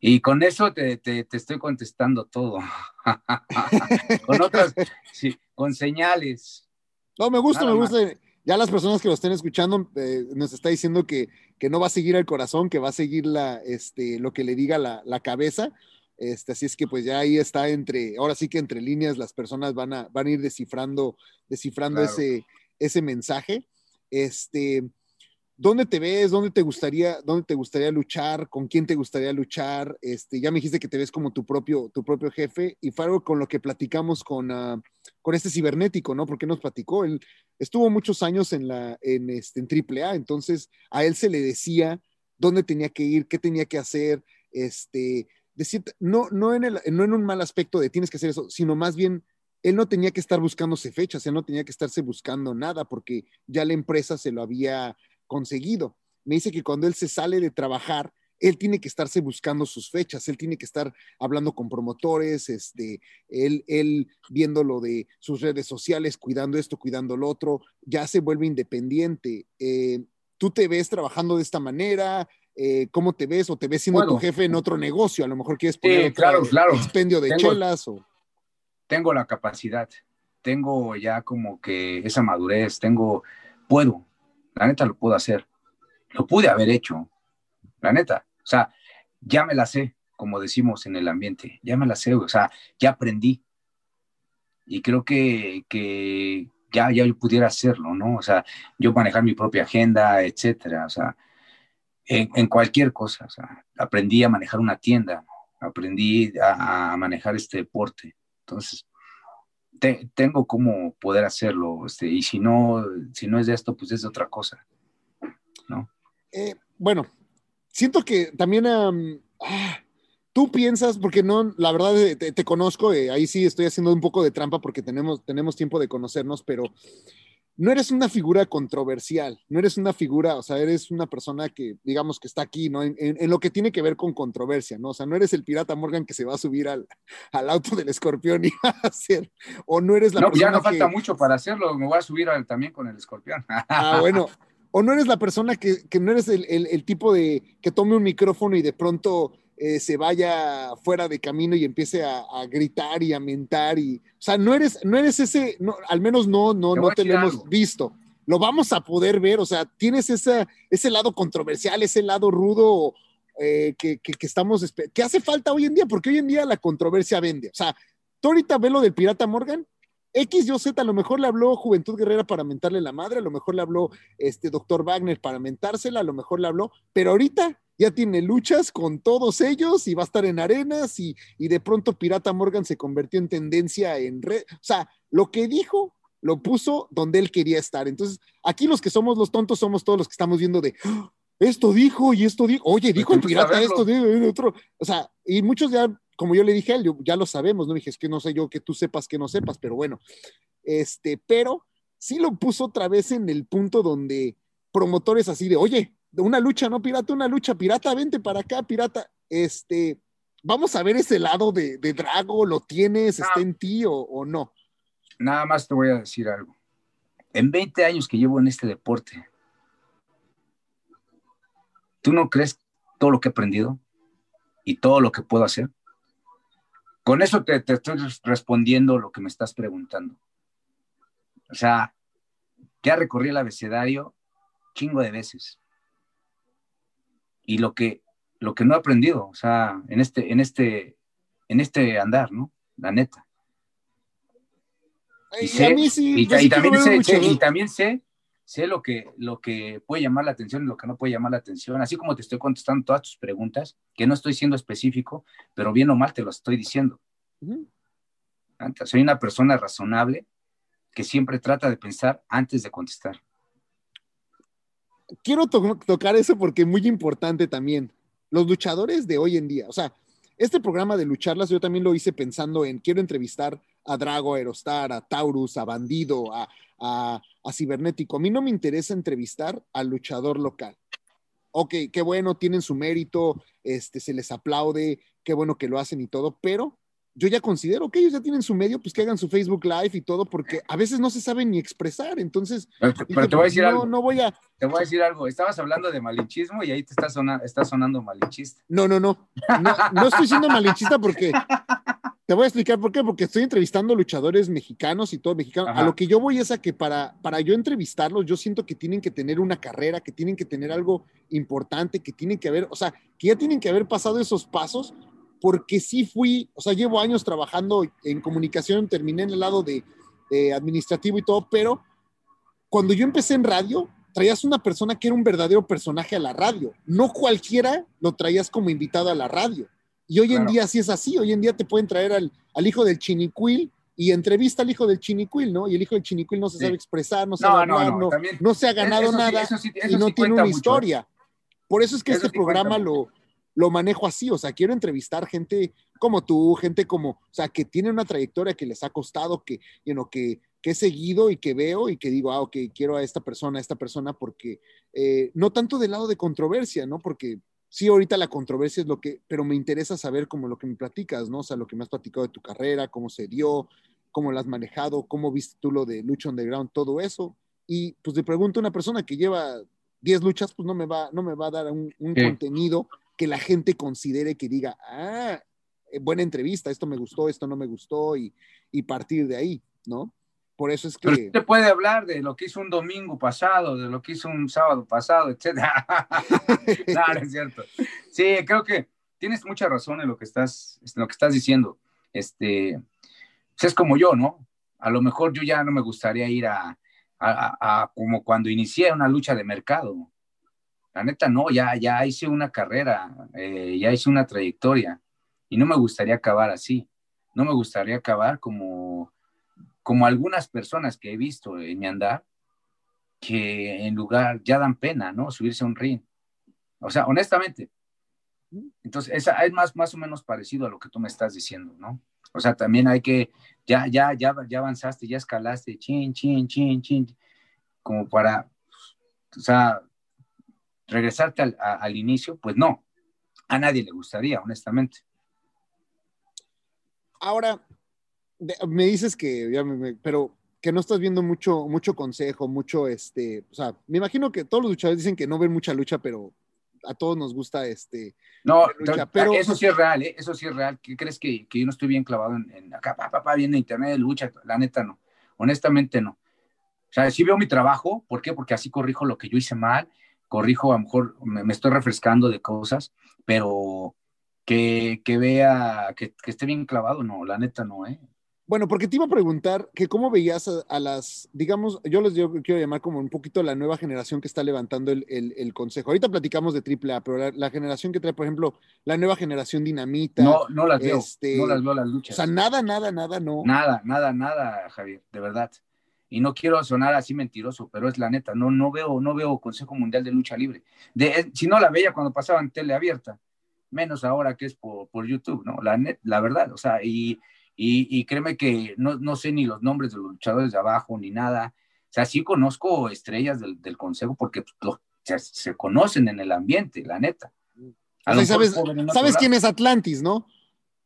Y con eso te, te, te estoy contestando todo, con otras, sí, con señales. No, me gusta, Nada me gusta. Más. Ya las personas que lo estén escuchando eh, nos está diciendo que, que, no va a seguir el corazón, que va a seguir la, este, lo que le diga la, la cabeza. Este, así es que pues ya ahí está entre, ahora sí que entre líneas las personas van a, van a ir descifrando, descifrando claro. ese, ese mensaje. Este, ¿dónde te ves? ¿Dónde te gustaría, dónde te gustaría luchar? ¿Con quién te gustaría luchar? Este, ya me dijiste que te ves como tu propio, tu propio jefe y fue algo con lo que platicamos con, uh, con este cibernético, ¿no? Porque nos platicó, él estuvo muchos años en la, en este, en AAA, entonces a él se le decía dónde tenía que ir, qué tenía que hacer, este, decir, no, no en el, no en un mal aspecto de tienes que hacer eso, sino más bien él no tenía que estar buscándose fechas, él no tenía que estarse buscando nada porque ya la empresa se lo había conseguido. Me dice que cuando él se sale de trabajar, él tiene que estarse buscando sus fechas, él tiene que estar hablando con promotores, este, él, él viendo lo de sus redes sociales, cuidando esto, cuidando lo otro, ya se vuelve independiente. Eh, ¿Tú te ves trabajando de esta manera? Eh, ¿Cómo te ves? ¿O te ves siendo bueno, tu jefe en otro negocio? A lo mejor quieres poner sí, claro, claro. expendio de Tengo, chelas o tengo la capacidad, tengo ya como que esa madurez, tengo, puedo, la neta lo puedo hacer, lo pude haber hecho, la neta, o sea, ya me la sé, como decimos en el ambiente, ya me la sé, o sea, ya aprendí y creo que, que ya, ya yo pudiera hacerlo, ¿no? O sea, yo manejar mi propia agenda, etcétera, o sea, en, cualquier cosa, o sea, aprendí a manejar una tienda, aprendí a manejar este deporte, entonces, te, tengo cómo poder hacerlo, este, y si no, si no es de esto, pues es de otra cosa, ¿no? Eh, bueno, siento que también um, ah, tú piensas, porque no, la verdad eh, te, te conozco, eh, ahí sí estoy haciendo un poco de trampa porque tenemos, tenemos tiempo de conocernos, pero no eres una figura controversial, no eres una figura, o sea, eres una persona que, digamos, que está aquí, ¿no? En, en- en lo que tiene que ver con controversia, ¿no? O sea, no eres el pirata Morgan que se va a subir al, al auto del escorpión y va a hacer, o no eres la No, pues persona ya no que, falta mucho para hacerlo. Me voy a subir al- también con el escorpión. Ah, bueno. O no eres la persona que, que no eres el, el- el tipo de que tome un micrófono y de pronto eh, se vaya fuera de camino y empiece a, a gritar y a mentar y, o sea, no eres, no eres ese, no, al menos no, no, Te no te lo hemos algo. visto. Lo vamos a poder ver, o sea, tienes esa, ese lado controversial, ese lado rudo eh, que, que, que estamos, que hace falta hoy en día, porque hoy en día la controversia vende. O sea, tú ahorita ve lo del pirata Morgan, X y Z, a lo mejor le habló Juventud Guerrera para mentarle la madre, a lo mejor le habló este doctor Wagner para mentársela, a lo mejor le habló, pero ahorita ya tiene luchas con todos ellos y va a estar en arenas y, y de pronto Pirata Morgan se convirtió en tendencia en red. O sea, lo que dijo lo puso donde él quería estar. Entonces, aquí los que somos los tontos somos todos los que estamos viendo de "Ah, esto dijo y esto dijo, oye, dijo el pirata esto, dijo el otro. O sea, y muchos ya, como yo le dije a él, yo- ya lo sabemos, no dije, es que no sé yo que tú sepas que no sepas, pero bueno, este, pero sí lo puso otra vez en el punto donde promotores así de, oye, una lucha, no pirata, una lucha, pirata, vente para acá, pirata, este, vamos a ver ese lado de, de Drago, ¿lo tienes, está en ti o, o no? Nada más te voy a decir algo. En 20 años que llevo en este deporte, ¿tú no crees todo lo que he aprendido y todo lo que puedo hacer? Con eso te, te estoy respondiendo lo que me estás preguntando. O sea, ya recorrí el abecedario chingo de veces. Y lo que, lo que no he aprendido, o sea, en este, en este, en este andar, ¿no? La neta. Y, sé- sí, y, y también, sé, y también sé, sé lo que, lo que puede llamar la atención y lo que no puede llamar la atención, así como te estoy contestando todas tus preguntas, que no estoy siendo específico, pero bien o mal te lo estoy diciendo. Soy una persona razonable que siempre trata de pensar antes de contestar. Quiero to- tocar eso porque es muy importante también. Los luchadores de hoy en día, o sea, este programa de lucharlas yo también lo hice pensando en quiero entrevistar a Drago, a Aerostar, a Taurus, a Bandido, a, a, a Cibernético. A mí no me interesa entrevistar al luchador local. Ok, qué bueno, tienen su mérito, este, se les aplaude, qué bueno que lo hacen y todo, pero yo ya considero que ellos ya tienen su medio, pues que hagan su Facebook Live y todo, porque a veces no se saben ni expresar. Entonces, Pero, dije, pero te voy a decir no, algo, no voy a, te voy a decir algo. Estabas hablando de malinchismo y ahí te está, sona- está sonando malinchista. No, no, no. No, no estoy siendo malinchista porque te voy a explicar por qué. Porque estoy entrevistando luchadores mexicanos y todo mexicano. Ajá. A lo que yo voy es a que para, para yo entrevistarlos, yo siento que tienen que tener una carrera, que tienen que tener algo importante, que tienen que haber, o sea, que ya tienen que haber pasado esos pasos, porque sí fui, o sea, llevo años trabajando en comunicación, terminé en el lado de, de administrativo y todo, pero cuando yo empecé en radio, traías una persona que era un verdadero personaje a la radio. No cualquiera lo traías como invitado a la radio. Y hoy en Claro. día sí es así. Hoy en día te pueden traer al, al hijo del chinicuil y entrevista al hijo del chinicuil, ¿no? Y el hijo del chinicuil no se Sí. sabe expresar, no No, sabe no, hablar, no, no, no se ha ganado Eso sí, nada eso sí- y eso no sí tiene una mucho, historia. Por eso es que este sí programa lo, lo manejo así, o sea, quiero entrevistar gente como tú, gente como, o sea, que tiene una trayectoria que les ha costado, que, you know, que, que he seguido y que veo y que digo, ah, ok, quiero a esta persona, a esta persona, porque eh, no tanto del lado de controversia, ¿no? Porque sí, ahorita la controversia es lo que, pero me interesa saber como lo que me platicas, ¿no? O sea, lo que me has platicado de tu carrera, cómo se dio, cómo la has manejado, cómo viste tú lo de Lucha Underground, todo eso. Y pues le pregunto a una persona que lleva 10 luchas, pues no me va, no me va a dar un, un Sí. contenido que la gente considere que diga, ah, eh, buena entrevista, esto me gustó, esto no me gustó, y, y partir de ahí, ¿no? Por eso es Pero que... sí te puede hablar de lo que hizo un domingo pasado, de lo que hizo un sábado pasado, etcétera. no, no es cierto. Sí, creo que tienes mucha razón en lo que estás, en lo que estás diciendo. Este, pues es como yo, ¿no? A lo mejor yo ya no me gustaría ir a, a- a- a como cuando inicié una lucha de mercado. La neta, no, ya, ya hice una carrera, eh, ya hice una trayectoria y no me gustaría acabar así. No me gustaría acabar como, como algunas personas que he visto en mi andar, que en lugar ya dan pena, ¿no? Subirse a un ring. O sea, honestamente. Entonces, esa es más, más o menos parecido a lo que tú me estás diciendo, ¿no? O sea, también hay que, ya, ya, ya, ya avanzaste, ya escalaste, chin, chin, chin, chin. como para, o sea, regresarte al, a- al inicio, pues no, a nadie le gustaría, honestamente. Ahora, me dices que, ya me- pero que no estás viendo mucho, mucho consejo, mucho, este, o sea, me imagino que todos los luchadores dicen que no ven mucha lucha, pero a todos nos gusta, este, No, lucha, pero- eso sí es real, ¿eh? eso sí es real. ¿Qué crees que, que yo no estoy bien clavado en, en acá, papá, pa, pa, viendo internet de lucha? La neta no, honestamente no. O sea, sí veo mi trabajo, ¿por qué? Porque así corrijo lo que yo hice mal, corrijo, a lo mejor me, me estoy refrescando de cosas, pero que, que vea, que, que esté bien clavado, no, la neta no, ¿eh? Bueno, porque te iba a preguntar que cómo veías a, a las, digamos, yo les digo, quiero llamar como un poquito la nueva generación que está levantando el, el- el consejo. Ahorita platicamos de AAA, pero la, la generación que trae, por ejemplo, la nueva generación Dinamita. No, no las veo, este, no las veo las O luchas. sea, nada, nada, nada, no. Nada, nada, nada, Javier, de verdad. Y no quiero sonar así mentiroso, pero es la neta, no, no veo, no veo Consejo Mundial de Lucha Libre. De, eh, si no la veía cuando pasaba en tele abierta, menos ahora que es por, por YouTube, ¿no? La net, la verdad, o sea, y, y, y créeme que no, no sé ni los nombres de los luchadores de abajo, ni nada. O sea, sí conozco estrellas del, del Consejo porque pues, los- se, se conocen en el ambiente, la neta. A O lo sea, mejor sabes, sabes quién es Atlantis, ¿no?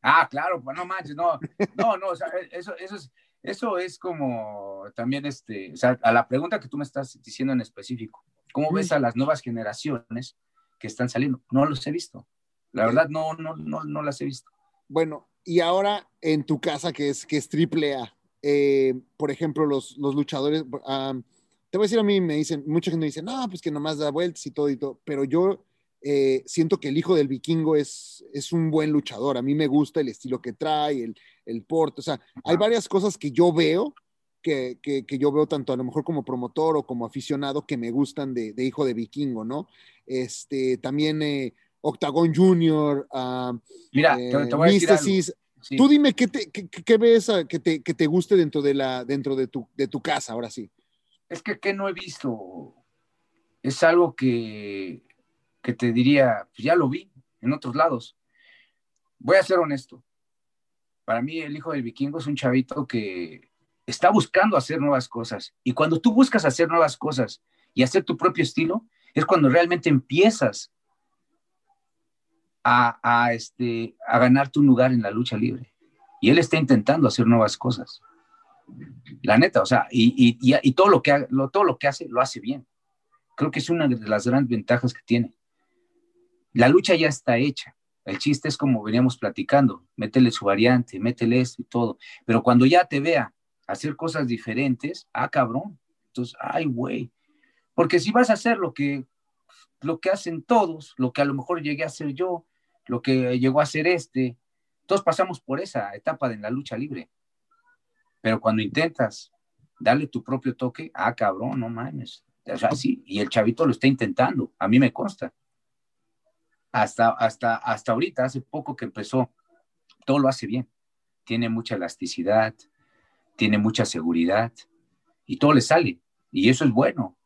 Ah, claro, pues no manches, no, no, no, o sea, eso, eso es, eso es como también este, o sea, a la pregunta que tú me estás diciendo en específico, ¿cómo ves a las nuevas generaciones que están saliendo? No los he visto. La verdad, no, no, no, no las he visto. Bueno, y ahora en tu casa, que es, que es triple A, eh, por ejemplo, los, los luchadores, ah, te voy a decir a mí, me dicen, mucha gente me dice, no, pues que nomás da vueltas y todo y todo, pero yo eh, siento que el hijo del vikingo es, es un buen luchador, a mí me gusta el estilo que trae, el, el porte, o sea, hay varias cosas que yo veo, que, que, que yo veo tanto a lo mejor como promotor o como aficionado que me gustan de, de hijo de vikingo, ¿no? Este, también eh, Octagon Junior, ah, Mira, eh, te, te voy a decir. Sí. Tú dime qué, te, qué, qué ves ah, que te, que te guste dentro de, la, dentro de, tu, de tu casa, ahora sí. Es que, ¿qué no he visto? Es algo que, que te diría, pues ya lo vi en otros lados. Voy a ser honesto. Para mí, el hijo del vikingo es un chavito que está buscando hacer nuevas cosas. Y cuando tú buscas hacer nuevas cosas y hacer tu propio estilo, es cuando realmente empiezas a, a, este, a ganar tu lugar en la lucha libre. Y él está intentando hacer nuevas cosas. La neta, o sea, y, y, y, todo, lo que, lo, todo lo que hace, lo hace bien. Creo que es una de las grandes ventajas que tiene. La lucha ya está hecha. El chiste es como veníamos platicando, métele su variante, métele esto y todo. Pero cuando ya te vea hacer cosas diferentes, ah, cabrón. Entonces, ay, güey. Porque si vas a hacer lo que, lo que hacen todos, lo que a lo mejor llegué a hacer yo, lo que llegó a hacer este, todos pasamos por esa etapa de la lucha libre. Pero cuando intentas darle tu propio toque, ah, cabrón, no mames. O y el chavito lo está intentando, a mí me consta. Hasta, hasta, hasta ahorita, hace poco que empezó, todo lo hace bien. Tiene mucha elasticidad, tiene mucha seguridad y todo le sale. Y eso es bueno,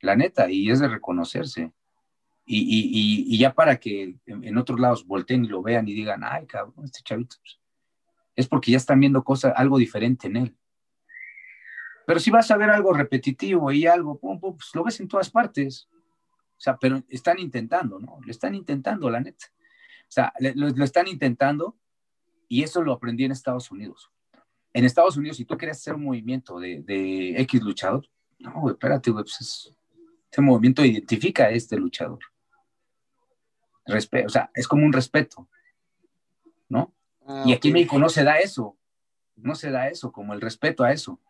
la neta, y es de reconocerse. Y, y, ya para que en, en, otros lados volteen y lo vean y digan, ay, cabrón, este chavito, pues, es porque ya están viendo cosas, algo diferente en él. Pero si vas a ver algo repetitivo y algo, pum, pues lo ves en todas partes. O sea, pero están intentando, ¿no? Lo están intentando, la neta. O sea, lo, lo están intentando y eso lo aprendí en Estados Unidos. En Estados Unidos, si tú quieres hacer un movimiento de, de X luchador, no, güey, espérate, güey, pues es, este movimiento identifica a este luchador. Respe o sea, es como un respeto, ¿no? Ah, y aquí okay. en México no se da eso, no se da eso, como el respeto a eso,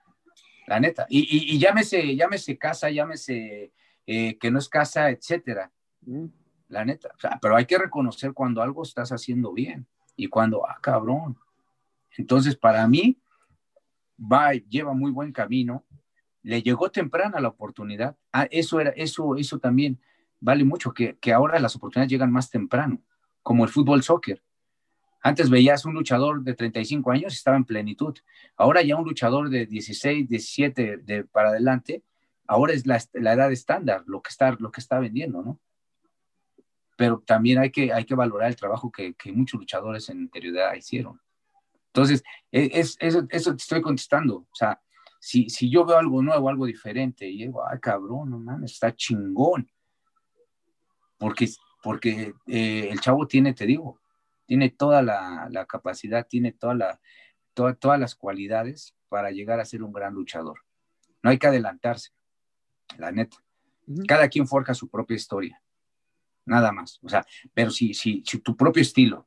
la neta. Y, y, y llámese, llámese casa, llámese eh, que no es casa, etcétera, mm. la neta. O sea, pero hay que reconocer cuando algo estás haciendo bien y cuando, ah, cabrón. Entonces, para mí, va, lleva muy buen camino. Le llegó temprana la oportunidad. Ah, eso era, eso, eso también vale mucho, que, que ahora las oportunidades llegan más temprano, como el fútbol soccer. Antes veías un luchador de 35 años y estaba en plenitud. Ahora ya un luchador de 16, 17 de, para adelante, ahora es la, la, edad estándar, lo que, está, lo que está vendiendo, ¿no? Pero también hay que, hay que valorar el trabajo que, que muchos luchadores en anterioridad hicieron. Entonces, es, es, eso, eso te estoy contestando. O sea, si, si yo veo algo nuevo, algo diferente, y digo, ay, cabrón, no mames, está chingón. Porque, porque eh, el chavo tiene, te digo, tiene toda la, la capacidad, tiene toda la, toda, todas las cualidades para llegar a ser un gran luchador. No hay que adelantarse, la neta. Cada quien forja su propia historia, nada más. O sea, pero si, si, si tu propio estilo,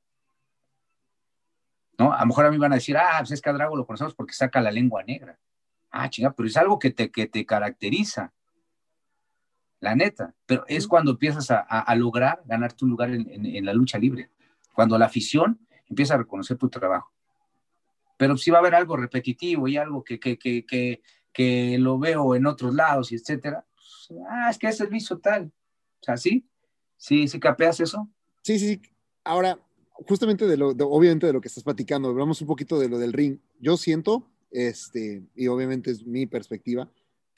¿no? A lo mejor a mí van a decir, ah, pues es que a Drago lo conocemos porque saca la lengua negra. Ah, chinga, pero es algo que te, que te caracteriza, la neta. Pero es cuando empiezas a, a- a lograr ganarte un lugar en, en- en la lucha libre, cuando la afición empieza a reconocer tu trabajo. Pero si va a haber algo repetitivo y algo que, que, que, que, que lo veo en otros lados y etcétera, pues, ah, es que ese lo hizo tal. O sea, ¿sí? ¿Sí, sí capeas eso? Sí, sí, sí. Ahora, justamente de lo, de- obviamente de lo que estás platicando, hablamos un poquito de lo del ring. Yo siento, este, y obviamente es mi perspectiva,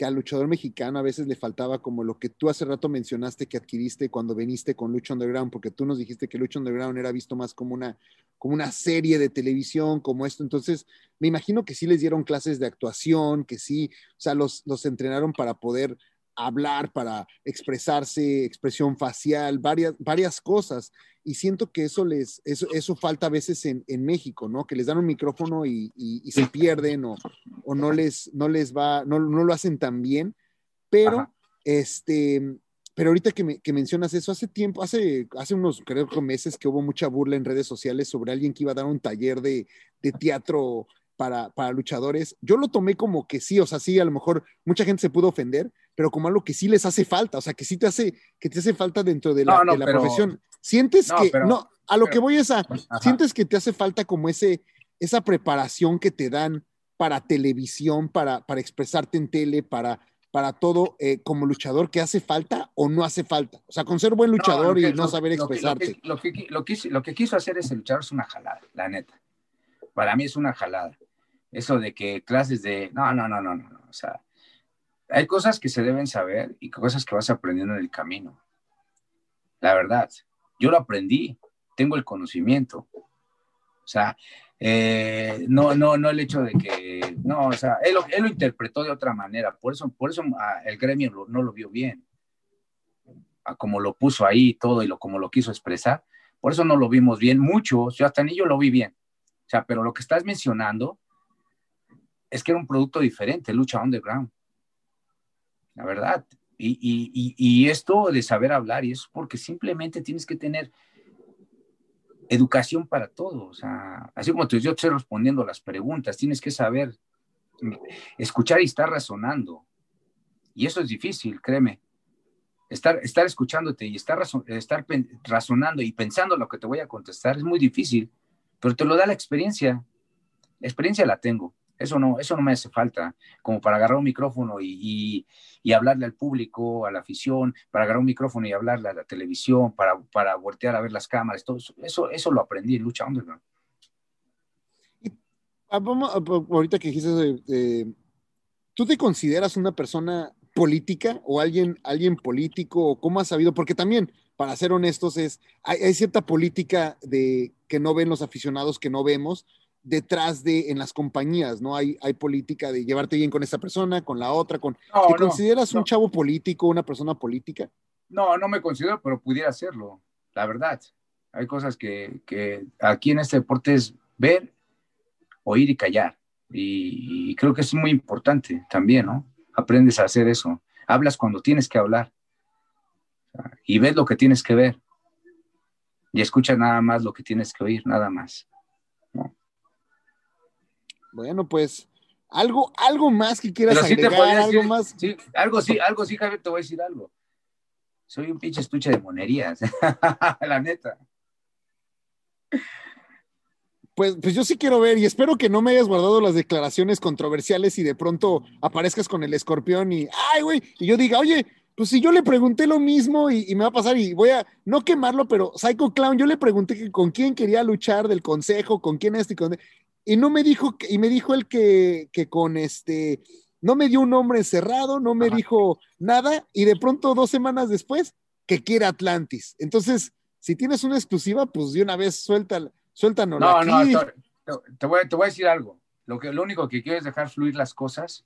al luchador mexicano a veces le faltaba como lo que tú hace rato mencionaste que adquiriste cuando viniste con Lucha Underground, porque tú nos dijiste que Lucha Underground era visto más como una, como una serie de televisión, como esto. Entonces, me imagino que sí les dieron clases de actuación, que sí, o sea, los, los entrenaron para poder hablar, para expresarse, expresión facial, varias, varias cosas. Y siento que eso les, eso, eso falta a veces en, en México, ¿no? Que les dan un micrófono y, y- y se pierden o, o no les, no les va, no, no lo hacen tan bien. Pero, Ajá. este, pero ahorita que, me- que mencionas eso, hace tiempo, hace, hace unos, creo que meses que hubo mucha burla en redes sociales sobre alguien que iba a dar un taller de, de teatro para, para luchadores. Yo lo tomé como que sí, o sea, sí, a lo mejor mucha gente se pudo ofender, pero como algo que sí les hace falta, o sea, que sí te hace, que te hace falta dentro de la, No, no, de la pero- profesión. Sientes No, que, pero- no, a lo pero- que voy es a, Ajá. sientes que te hace falta como ese, esa preparación que te dan para televisión, para, para expresarte en tele, para, para todo eh, como luchador, que hace falta o no hace falta. O sea, con ser buen luchador que- y no lo- saber expresarte. Lo que, lo, que, lo, que, lo que quiso hacer ese luchador es una jalada, la neta. Para mí es una jalada. Eso de que clases de. No, no, no, no, no. no. O sea, hay cosas que se deben saber y cosas que vas aprendiendo en el camino. La verdad. Yo lo aprendí, tengo el conocimiento. O sea, eh, no, no, no el hecho de que. No, o sea, él, lo- interpretó de otra manera. Por eso, por eso ah, el gremio no lo vio bien a como lo puso ahí todo y lo como lo quiso expresar. Por eso no lo vimos bien mucho, yo hasta ni yo lo vi bien. O sea, pero lo que estás mencionando es que era un producto diferente, lucha underground. La verdad. Y, y, y, esto de saber hablar, y eso es porque simplemente tienes que tener educación para todo. O sea, así como te, yo estoy respondiendo las preguntas, tienes que saber escuchar y estar razonando. Y eso es difícil, créeme estar, estar escuchándote y estar, estar razonando y pensando lo que te voy a contestar es muy difícil, pero te lo da la experiencia. La experiencia la tengo. Eso no, eso no me hace falta, como para agarrar un micrófono y, y- y hablarle al público, a la afición, para agarrar un micrófono y hablarle a la televisión, para, para voltear a ver las cámaras, todo eso, eso, eso lo aprendí en Lucha Underground. Ah, ah, ahorita que dijiste, de- ¿tú te consideras una persona política o alguien, alguien político? ¿O ¿Cómo has sabido? Porque también, para ser honestos, es, hay, hay cierta política de que no ven los aficionados, que no vemos, detrás de en las compañías, ¿no? Hay, hay política de llevarte bien con esta persona, con la otra, con... No, ¿Te no, consideras un chavo político, una persona política? No, no me considero, pero pudiera hacerlo, la verdad. Hay cosas que, que aquí en este deporte es ver, oír y callar. Y, y creo que es muy importante también, ¿no? Aprendes a hacer eso. Hablas cuando tienes que hablar. Y ves lo que tienes que ver. Y escuchas nada más lo que tienes que oír, nada más. Bueno, pues, algo, algo más que quieras Pero sí te algo decir, más. sí, algo sí, algo sí, Javier, te voy a decir algo. Soy un pinche estuche de monerías, la neta. Pues, pues yo sí quiero ver y espero que no me hayas guardado las declaraciones controversiales y de pronto aparezcas con el escorpión y, ay, güey, y yo diga, oye, pues si yo le pregunté lo mismo y, y me va a pasar y voy a, no quemarlo, pero Psycho Clown, yo le pregunté que con quién quería luchar del consejo, con quién este y con... Y no me dijo, que- y me dijo él que, que con este, no me dio un nombre encerrado, no me Ajá. dijo nada y de pronto dos semanas después que quiere Atlantis. Entonces, si tienes una exclusiva, pues de una vez suelta, suéltanos No, aquí. no, te, voy, te voy a decir algo. Lo, que, lo único que quiero es dejar fluir las cosas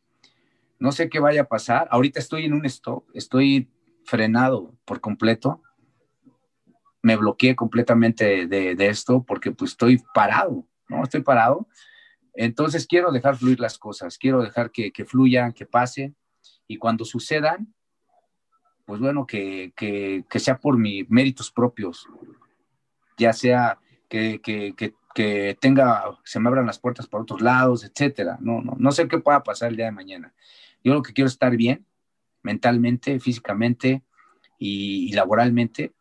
No sé qué vaya a pasar. Ahorita estoy en un stop, estoy frenado por completo. Me bloqueé completamente de, de esto porque pues estoy parado, ¿no? Estoy parado. Entonces quiero dejar fluir las cosas, quiero dejar que, que fluyan, que pasen y cuando sucedan, pues bueno, que, que, que sea por mis méritos propios, ya sea que, que, tenga, se me abran las puertas por otros lados, etcétera. No, no, no sé qué pueda pasar el día de mañana. Yo lo que quiero es estar bien, mentalmente, físicamente y, y laboralmente,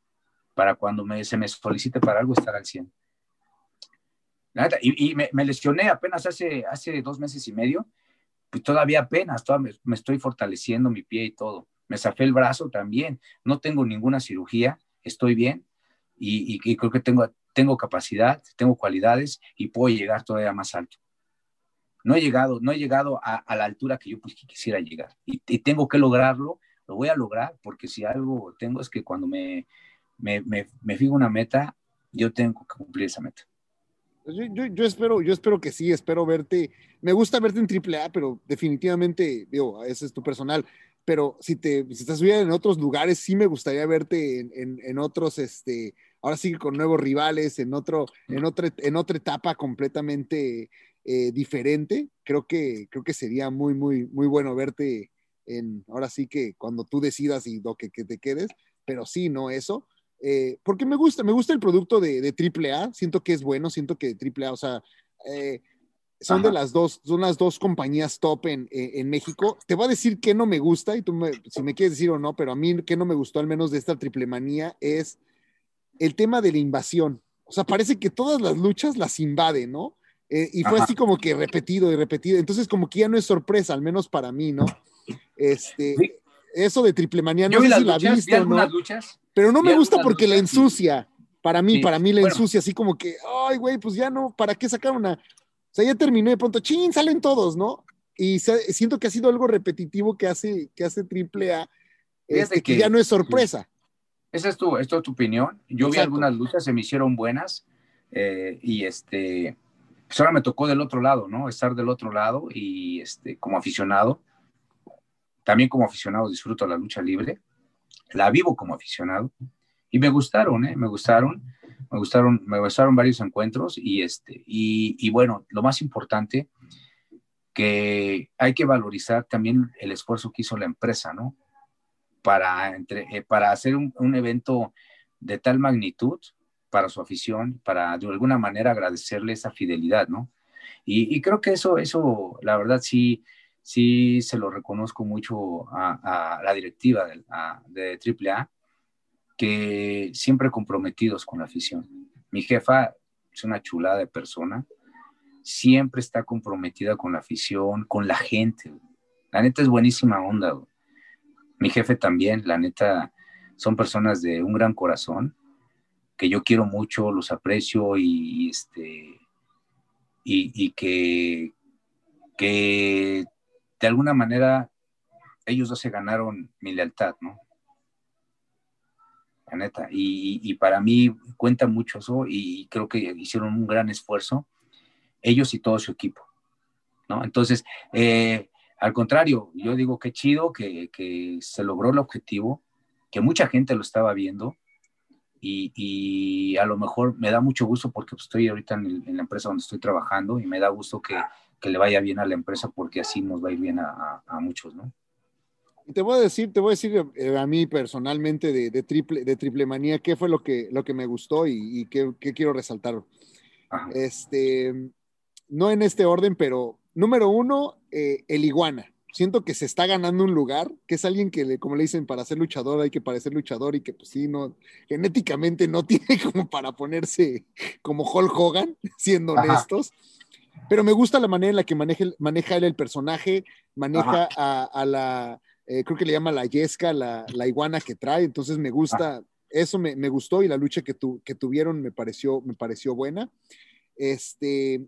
para cuando me, se me solicite para algo estar al 100. Y, me, lesioné apenas hace, hace dos meses y medio, pues todavía apenas, todavía me, estoy fortaleciendo mi pie y todo. Me zafé el brazo también, no tengo ninguna cirugía, estoy bien y, creo que tengo, tengo capacidad, tengo cualidades y puedo llegar todavía más alto. No he llegado, no he llegado a, la altura que yo pues, quisiera llegar y, y, tengo que lograrlo, lo voy a lograr porque si algo tengo es que cuando me, me, me, me fijo una meta, yo tengo que cumplir esa meta. Yo, yo, yo, espero, yo espero que sí, espero verte. Me gusta verte en AAA, pero definitivamente, digo, ese es tu personal. Pero si te si estás en otros lugares, sí me gustaría verte en, en, en, otros, este, ahora sí con nuevos rivales, en otro, en otra, en otra etapa completamente eh, diferente. Creo que, creo que sería muy, muy, muy bueno verte en, ahora sí que cuando tú decidas y lo que, que te quedes, pero sí, no eso eh, porque me gusta, me gusta el producto de, de AAA, siento que es bueno, siento que AAA, o sea, eh, son Ajá. de las dos, son las dos compañías top en, en, México. Te voy a decir que no me gusta y tú me, si me quieres decir o no, pero a mí que no me gustó al menos de esta triple manía es el tema de la invasión. O sea, parece que todas las luchas las invade, ¿no? Eh, y fue Ajá. así como que repetido y repetido. Entonces, como que ya no es sorpresa, al menos para mí, ¿no? Este, sí. Eso de triple manía, no sé si luchas, la no. Luchas, pero no me gusta porque luchas, la ensucia. Para mí, sí. para mí la bueno. ensucia, así como que, ay, güey, pues ya no, ¿para qué sacar una? O sea, ya terminó de pronto, chin, salen todos, ¿no? Y se, siento que ha sido algo repetitivo que hace, que hace triple A, este, que, que, ya no es sorpresa. Esa es tu, esto es tu opinión. Yo Exacto. vi algunas luchas, se me hicieron buenas, eh, y este, pues ahora me tocó del otro lado, ¿no? Estar del otro lado y este, como aficionado, también como aficionado disfruto la lucha libre, la vivo como aficionado, y me gustaron, ¿eh? Me gustaron, me gustaron, me gustaron varios encuentros, y este, y, bueno, lo más importante, que hay que valorizar también el esfuerzo que hizo la empresa, ¿no? Para, entre, eh, para hacer un, un, evento de tal magnitud para su afición, para de alguna manera agradecerle esa fidelidad, ¿no? Y, y creo que eso, eso, la verdad, sí, sí se lo reconozco mucho a, la directiva de, a, AAA, que siempre comprometidos con la afición. Mi jefa es una chulada de persona, siempre está comprometida con la afición, con la gente. La neta es buenísima onda. Mi jefe también, la neta, son personas de un gran corazón, que yo quiero mucho, los aprecio y, este, y, y que, que de alguna manera ellos dos se ganaron mi lealtad, ¿no? La neta. Y, y, para mí cuenta mucho eso y creo que hicieron un gran esfuerzo ellos y todo su equipo, ¿no? Entonces, eh, al contrario, yo digo que chido que, que, se logró el objetivo, que mucha gente lo estaba viendo y, y a lo mejor me da mucho gusto porque estoy ahorita en, la empresa donde estoy trabajando y me da gusto que, que, le vaya bien a la empresa porque así nos va a ir bien a, a, a muchos, ¿no? Y te voy a decir, te voy a decir eh, a mí personalmente de, de, triple, de triple manía qué fue lo que, lo que me gustó y, y qué, qué, quiero resaltar. Ajá. Este, no en este orden, pero número uno, eh, el iguana. Siento que se está ganando un lugar, que es alguien que, le, como le dicen, para ser luchador hay que parecer luchador y que pues sí, no, genéticamente no tiene como para ponerse como Hulk Hogan, siendo honestos. Pero me gusta la manera en la que maneja, maneja él el personaje, maneja a, a, la, eh, creo que le llama la yesca, la, la, iguana que trae, entonces me gusta, Ajá. eso me, me, gustó y la lucha que, tu, que tuvieron me pareció, me pareció buena. Este,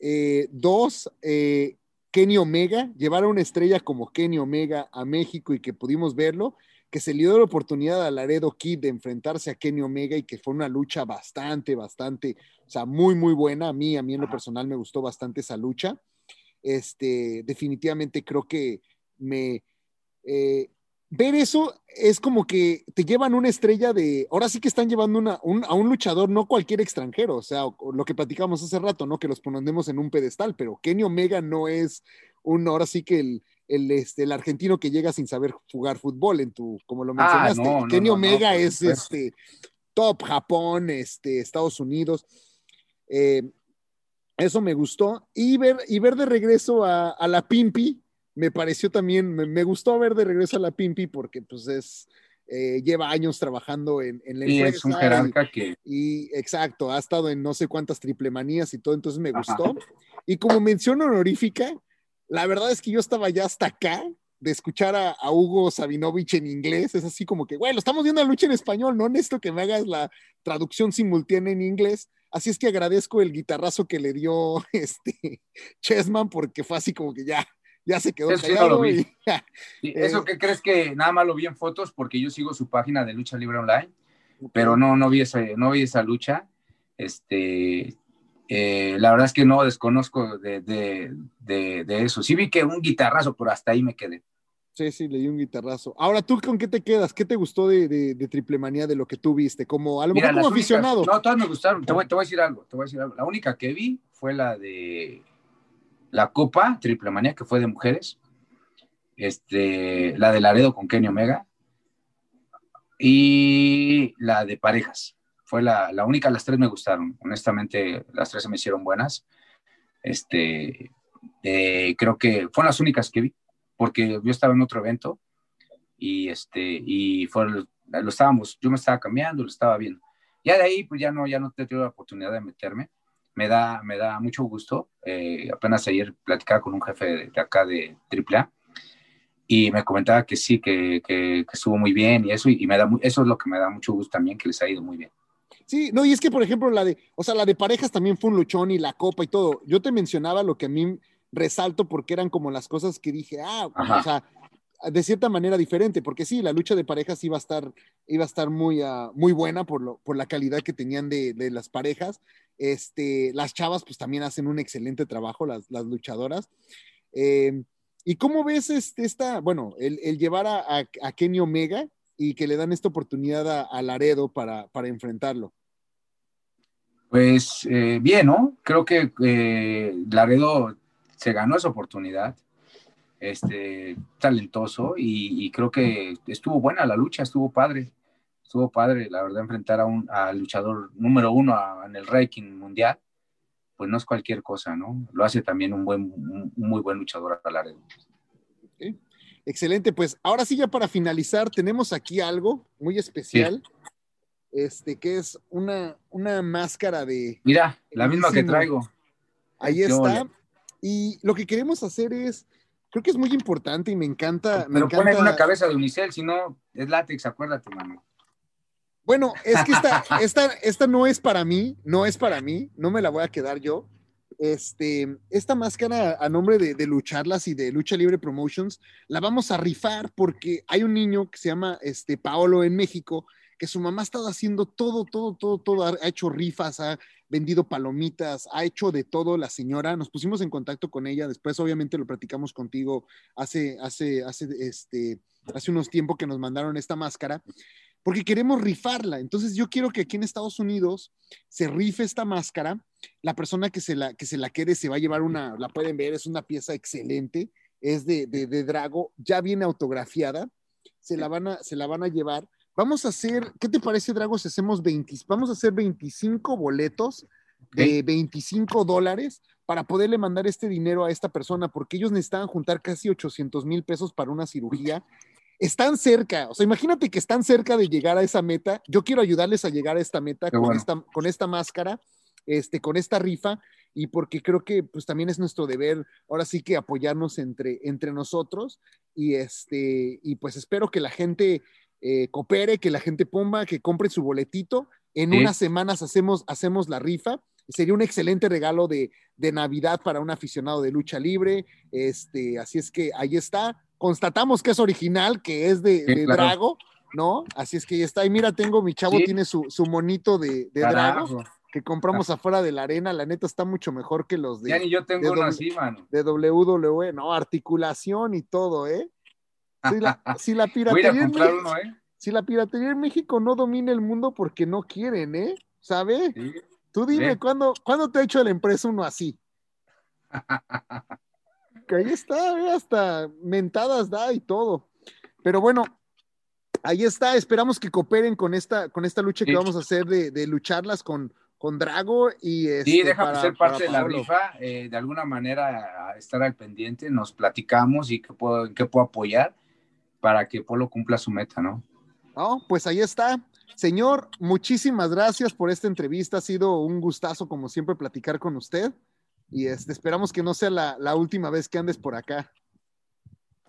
eh, dos, eh, Kenny Omega, llevar a una estrella como Kenny Omega a México y que pudimos verlo, que se le dio la oportunidad a Laredo Kid de enfrentarse a Kenny Omega y que fue una lucha bastante, bastante, o sea, muy, muy buena. A mí, a mí en lo personal me gustó bastante esa lucha. Este, definitivamente creo que me... eh, ver eso es como que te llevan una estrella de, ahora sí que están llevando una, un- a un luchador, no cualquier extranjero, o sea, lo que platicamos hace rato, ¿no? Que los ponemos en un pedestal, pero Kenny Omega no es un, ahora sí que el, el, este, el argentino que llega sin saber jugar fútbol, en tu, como lo Ah, mencionaste. no, no, Kenny no, Omega no, es este top Japón, este, Estados Unidos. Eh, eso me gustó. Y ver, y ver de regreso a, a la Pimpi, me pareció también, me, me gustó ver de regreso a la Pimpi porque pues es, eh, lleva años trabajando en, en la empresa. es un y- jerarca que y exacto, ha estado en no sé cuántas triple manías y todo, entonces me Ajá. gustó. Y como mención honorífica, la verdad es que yo estaba ya hasta acá de escuchar a, a Hugo Sabinovich en inglés. Es así como que, güey, lo estamos viendo la lucha en español, no necesito que me hagas la traducción simultánea en inglés. Así es que agradezco el guitarrazo que le dio este Chessman porque fue así como que ya, ya se quedó Eso callado lo vi. y. Sí, Eh, ¿Eso que crees que nada más lo vi en fotos? Porque yo sigo su página de Lucha Libre Online, pero no, no, vi, esa, no vi esa lucha. Este, eh, la verdad es que no desconozco de, de, de, de eso. Sí vi que un guitarrazo, pero hasta ahí me quedé. Sí, sí, le di un guitarrazo. Ahora, ¿tú con qué te quedas? ¿Qué te gustó de, Triple Manía de lo que tú viste? Como, a lo Mira, mejor como únicas- aficionado. no, todas me gustaron. Te voy, te voy a decir algo, te voy a decir algo. La única que vi fue la de la Copa Triple Manía, que fue de mujeres. Este, la de Laredo con Kenny Omega. Y la de parejas. Fue la, la única, las tres me gustaron. Honestamente, las tres se me hicieron buenas. Este, eh, creo que fueron las únicas que vi, porque yo estaba en otro evento y este, y fue, lo estábamos, yo me estaba cambiando, lo estaba viendo. Ya de ahí, pues ya no, ya no la oportunidad de meterme. Me da, me da mucho gusto. Eh, apenas ayer platicaba con un jefe de, acá de AAA y me comentaba que sí, que, que, estuvo muy bien y eso, y, me da, eso es lo que me da mucho gusto también, que les ha ido muy bien. Sí, no, y es que, por ejemplo, la de, o sea, la de parejas también fue un luchón y la copa y todo. Yo te mencionaba lo que a mí resalto porque eran como las cosas que dije, ah, Ajá. o sea, de cierta manera diferente, porque sí, la lucha de parejas iba a estar, iba a estar muy, ah, muy buena por, lo, por la calidad que tenían de, de las parejas. Este, las chavas, pues también hacen un excelente trabajo, las, las luchadoras. Eh, ¿Y cómo ves este, esta, bueno, el, el llevar a, a, a Kenny Omega y que le dan esta oportunidad a, a Laredo para, para enfrentarlo? Pues eh, bien, ¿no? Creo que eh, Laredo se ganó esa oportunidad, este, talentoso, y, y creo que estuvo buena la lucha, estuvo padre, estuvo padre, la verdad, enfrentar a un al luchador número uno a- en el ranking mundial, pues no es cualquier cosa, ¿no? Lo hace también un buen, un, un muy buen luchador a Laredo. Excelente, pues ahora sí ya para finalizar tenemos aquí algo muy especial, este que es una, una máscara de, Mira, la misma que traigo. ahí está, ole. y lo que queremos hacer es, creo que es muy importante y me encanta, me Pero pone encanta, una cabeza de unicel, si no, es látex, acuérdate, mano. bueno, es que esta, esta, esta no es para mí, no es para mí, no me la voy a quedar yo, este, esta máscara a nombre de, de Lucharlas y de Lucha Libre Promotions, la vamos a rifar porque hay un niño que se llama este, Paolo en México, que su mamá ha estado haciendo todo, todo, todo, todo, ha hecho rifas, ha vendido palomitas, ha hecho de todo la señora, nos pusimos en contacto con ella, después obviamente lo platicamos contigo hace, hace, hace, este, hace unos tiempos que nos mandaron esta máscara, porque queremos rifarla, entonces yo quiero que aquí en Estados Unidos se rife esta máscara, la persona que se la, que se la quede se va a llevar una, la pueden ver, es una pieza excelente, es de, de, de Drago, ya viene autografiada, se la van a, se la van a llevar. Vamos a hacer, ¿qué te parece, Drago, si hacemos 20, vamos a hacer 25 boletos de 25 dólares para poderle mandar este dinero a esta persona, porque ellos necesitaban juntar casi 800 mil pesos para una cirugía. Están cerca, o sea, imagínate que están cerca de llegar a esa meta. Yo quiero ayudarles a llegar a esta meta con, bueno. esta, con esta máscara, este, con esta rifa, y porque creo que pues también es nuestro deber, ahora sí que apoyarnos entre, entre nosotros, y este, y pues espero que la gente eh, coopere, que la gente ponga, que compre su boletito. En Sí. unas semanas hacemos, hacemos la rifa. Sería un excelente regalo de, de Navidad para un aficionado de lucha libre. Este, así es que ahí está. Constatamos que es original, que es de, Sí, de claro. Drago, ¿no? Así es que ahí está. Y mira, tengo, mi chavo Sí. tiene su, su monito de, de Drago. Que compramos afuera de la arena, la neta está mucho mejor que los de, Ya ni yo tengo de uno doble- así, mano. de WWE. No, articulación y todo, ¿eh? Si la, si la Voy a ir a piratería en comprar México- uno, ¿eh? si la piratería en México no domina el mundo porque no quieren, ¿eh? ¿Sabe? Sí. Tú dime. ¿cuándo, ¿cuándo te ha hecho la empresa uno así? Que ahí está, ¿eh? hasta mentadas da y todo. Pero bueno, ahí está. Esperamos que cooperen con esta, con esta lucha que Sí. vamos a hacer de, de lucharlas con, con Drago y Sí, este, déjame para- ser parte de la rifa, eh, de alguna manera estar al pendiente, nos platicamos y qué puedo, en qué puedo apoyar para que Polo cumpla su meta, ¿no? No, pues ahí está. Señor, muchísimas gracias por esta entrevista. Ha sido un gustazo, como siempre, platicar con usted. Y este, esperamos que no sea la, la última vez que andes por acá.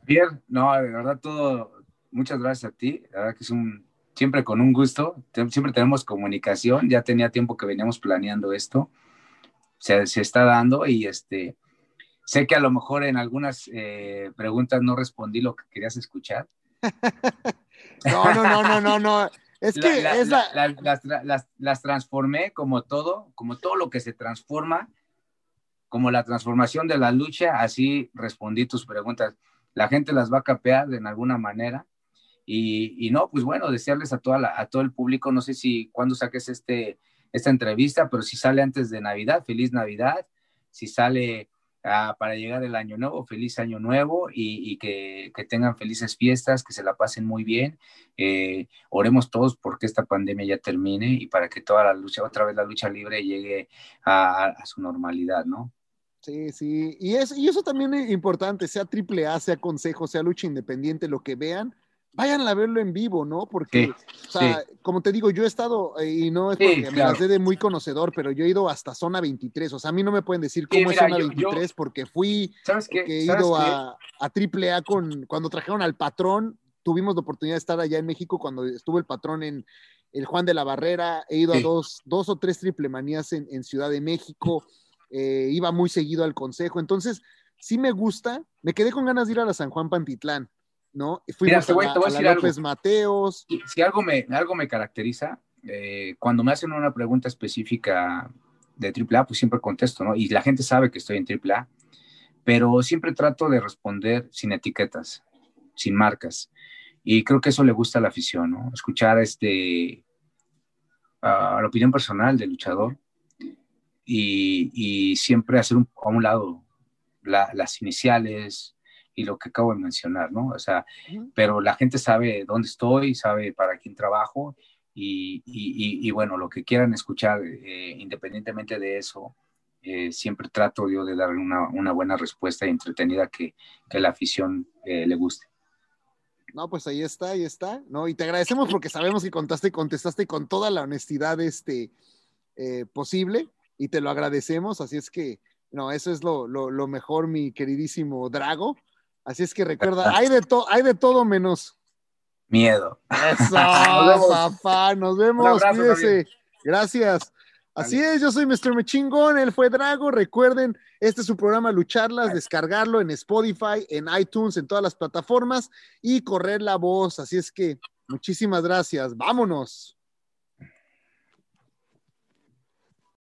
Bien, no, de verdad todo, muchas gracias a ti, la verdad que es un, siempre con un gusto, siempre tenemos comunicación, ya tenía tiempo que veníamos planeando esto, se, se está dando y este, sé que a lo mejor en algunas eh, preguntas no respondí lo que querías escuchar. No, no, no, no, no, no. Es La- que la- es la, la- la- las, las- las transformé como todo, como todo lo que se transforma, como la transformación de la lucha, así respondí tus preguntas. La gente las va a capear en alguna manera. Y, y no, pues bueno, desearles a, toda la- a todo el público, no sé si cuándo saques este, esta entrevista, pero si sale antes de Navidad, feliz Navidad. Si sale ah, para llegar el año nuevo, feliz año nuevo y, que, tengan felices fiestas, que se la pasen muy bien. Eh, oremos todos porque esta pandemia ya termine y para que toda la lucha, otra vez la lucha libre llegue a, a su normalidad, ¿no? Sí, sí. Y, es, y eso también es importante, sea triple A, sea consejo, sea lucha independiente, lo que vean, vayan a verlo en vivo, ¿no? Porque, Sí, o sea, como te digo, yo he estado, eh, y no es Sí, porque me claro. las dé de muy conocedor, pero yo he ido hasta zona 23. O sea, a mí no me pueden decir cómo mira, es zona yo- yo- 23 porque fui, ¿Sabes qué? porque he ¿Sabes ido qué? a, a triple A con, cuando trajeron al patrón, tuvimos la oportunidad de estar allá en México cuando estuvo el patrón en el Juan de la Barrera, he ido a dos, dos o tres triple manías en, en Ciudad de México, eh, iba muy seguido al consejo, entonces sí me gusta, me quedé con ganas de ir a la San Juan Pantitlán, ¿no? Fuimos Mira, te voy- a, te voy a a la decir algo. López Mateos, Si, si algo, me, algo me caracteriza, eh, cuando me hacen una pregunta específica de AAA, pues siempre contesto, ¿no? Y la gente sabe que estoy en AAA, pero siempre trato de responder sin etiquetas, sin marcas. Y creo que eso le gusta a la afición, ¿no? Escuchar este, la opinión personal del luchador y, y siempre hacer un- a un lado la- las iniciales y lo que acabo de mencionar, ¿no? O sea, Ujú. pero la gente sabe dónde estoy, sabe para quién trabajo y, y- y- y bueno, lo que quieran escuchar, eh, independientemente de eso, eh, siempre trato yo de dar una, una buena respuesta y entretenida que, que la afición eh, le guste. No, pues ahí está, ahí está, ¿no? Y te agradecemos porque sabemos que contaste, contestaste con toda la honestidad este, eh, posible y te lo agradecemos, así es que, no, eso es lo, lo, lo mejor, mi queridísimo Drago. Así es que recuerda, hay de, to- hay de todo menos. Miedo. Eso, vemos. papá, nos vemos, abrazo, cuídese. Gracias. Así es, yo soy Mr. Mechingón, él fue Drago. Recuerden, este es su programa Lucharlas, descargarlo en Spotify, en iTunes, en todas las plataformas y correr la voz. Así es que muchísimas gracias. Vámonos.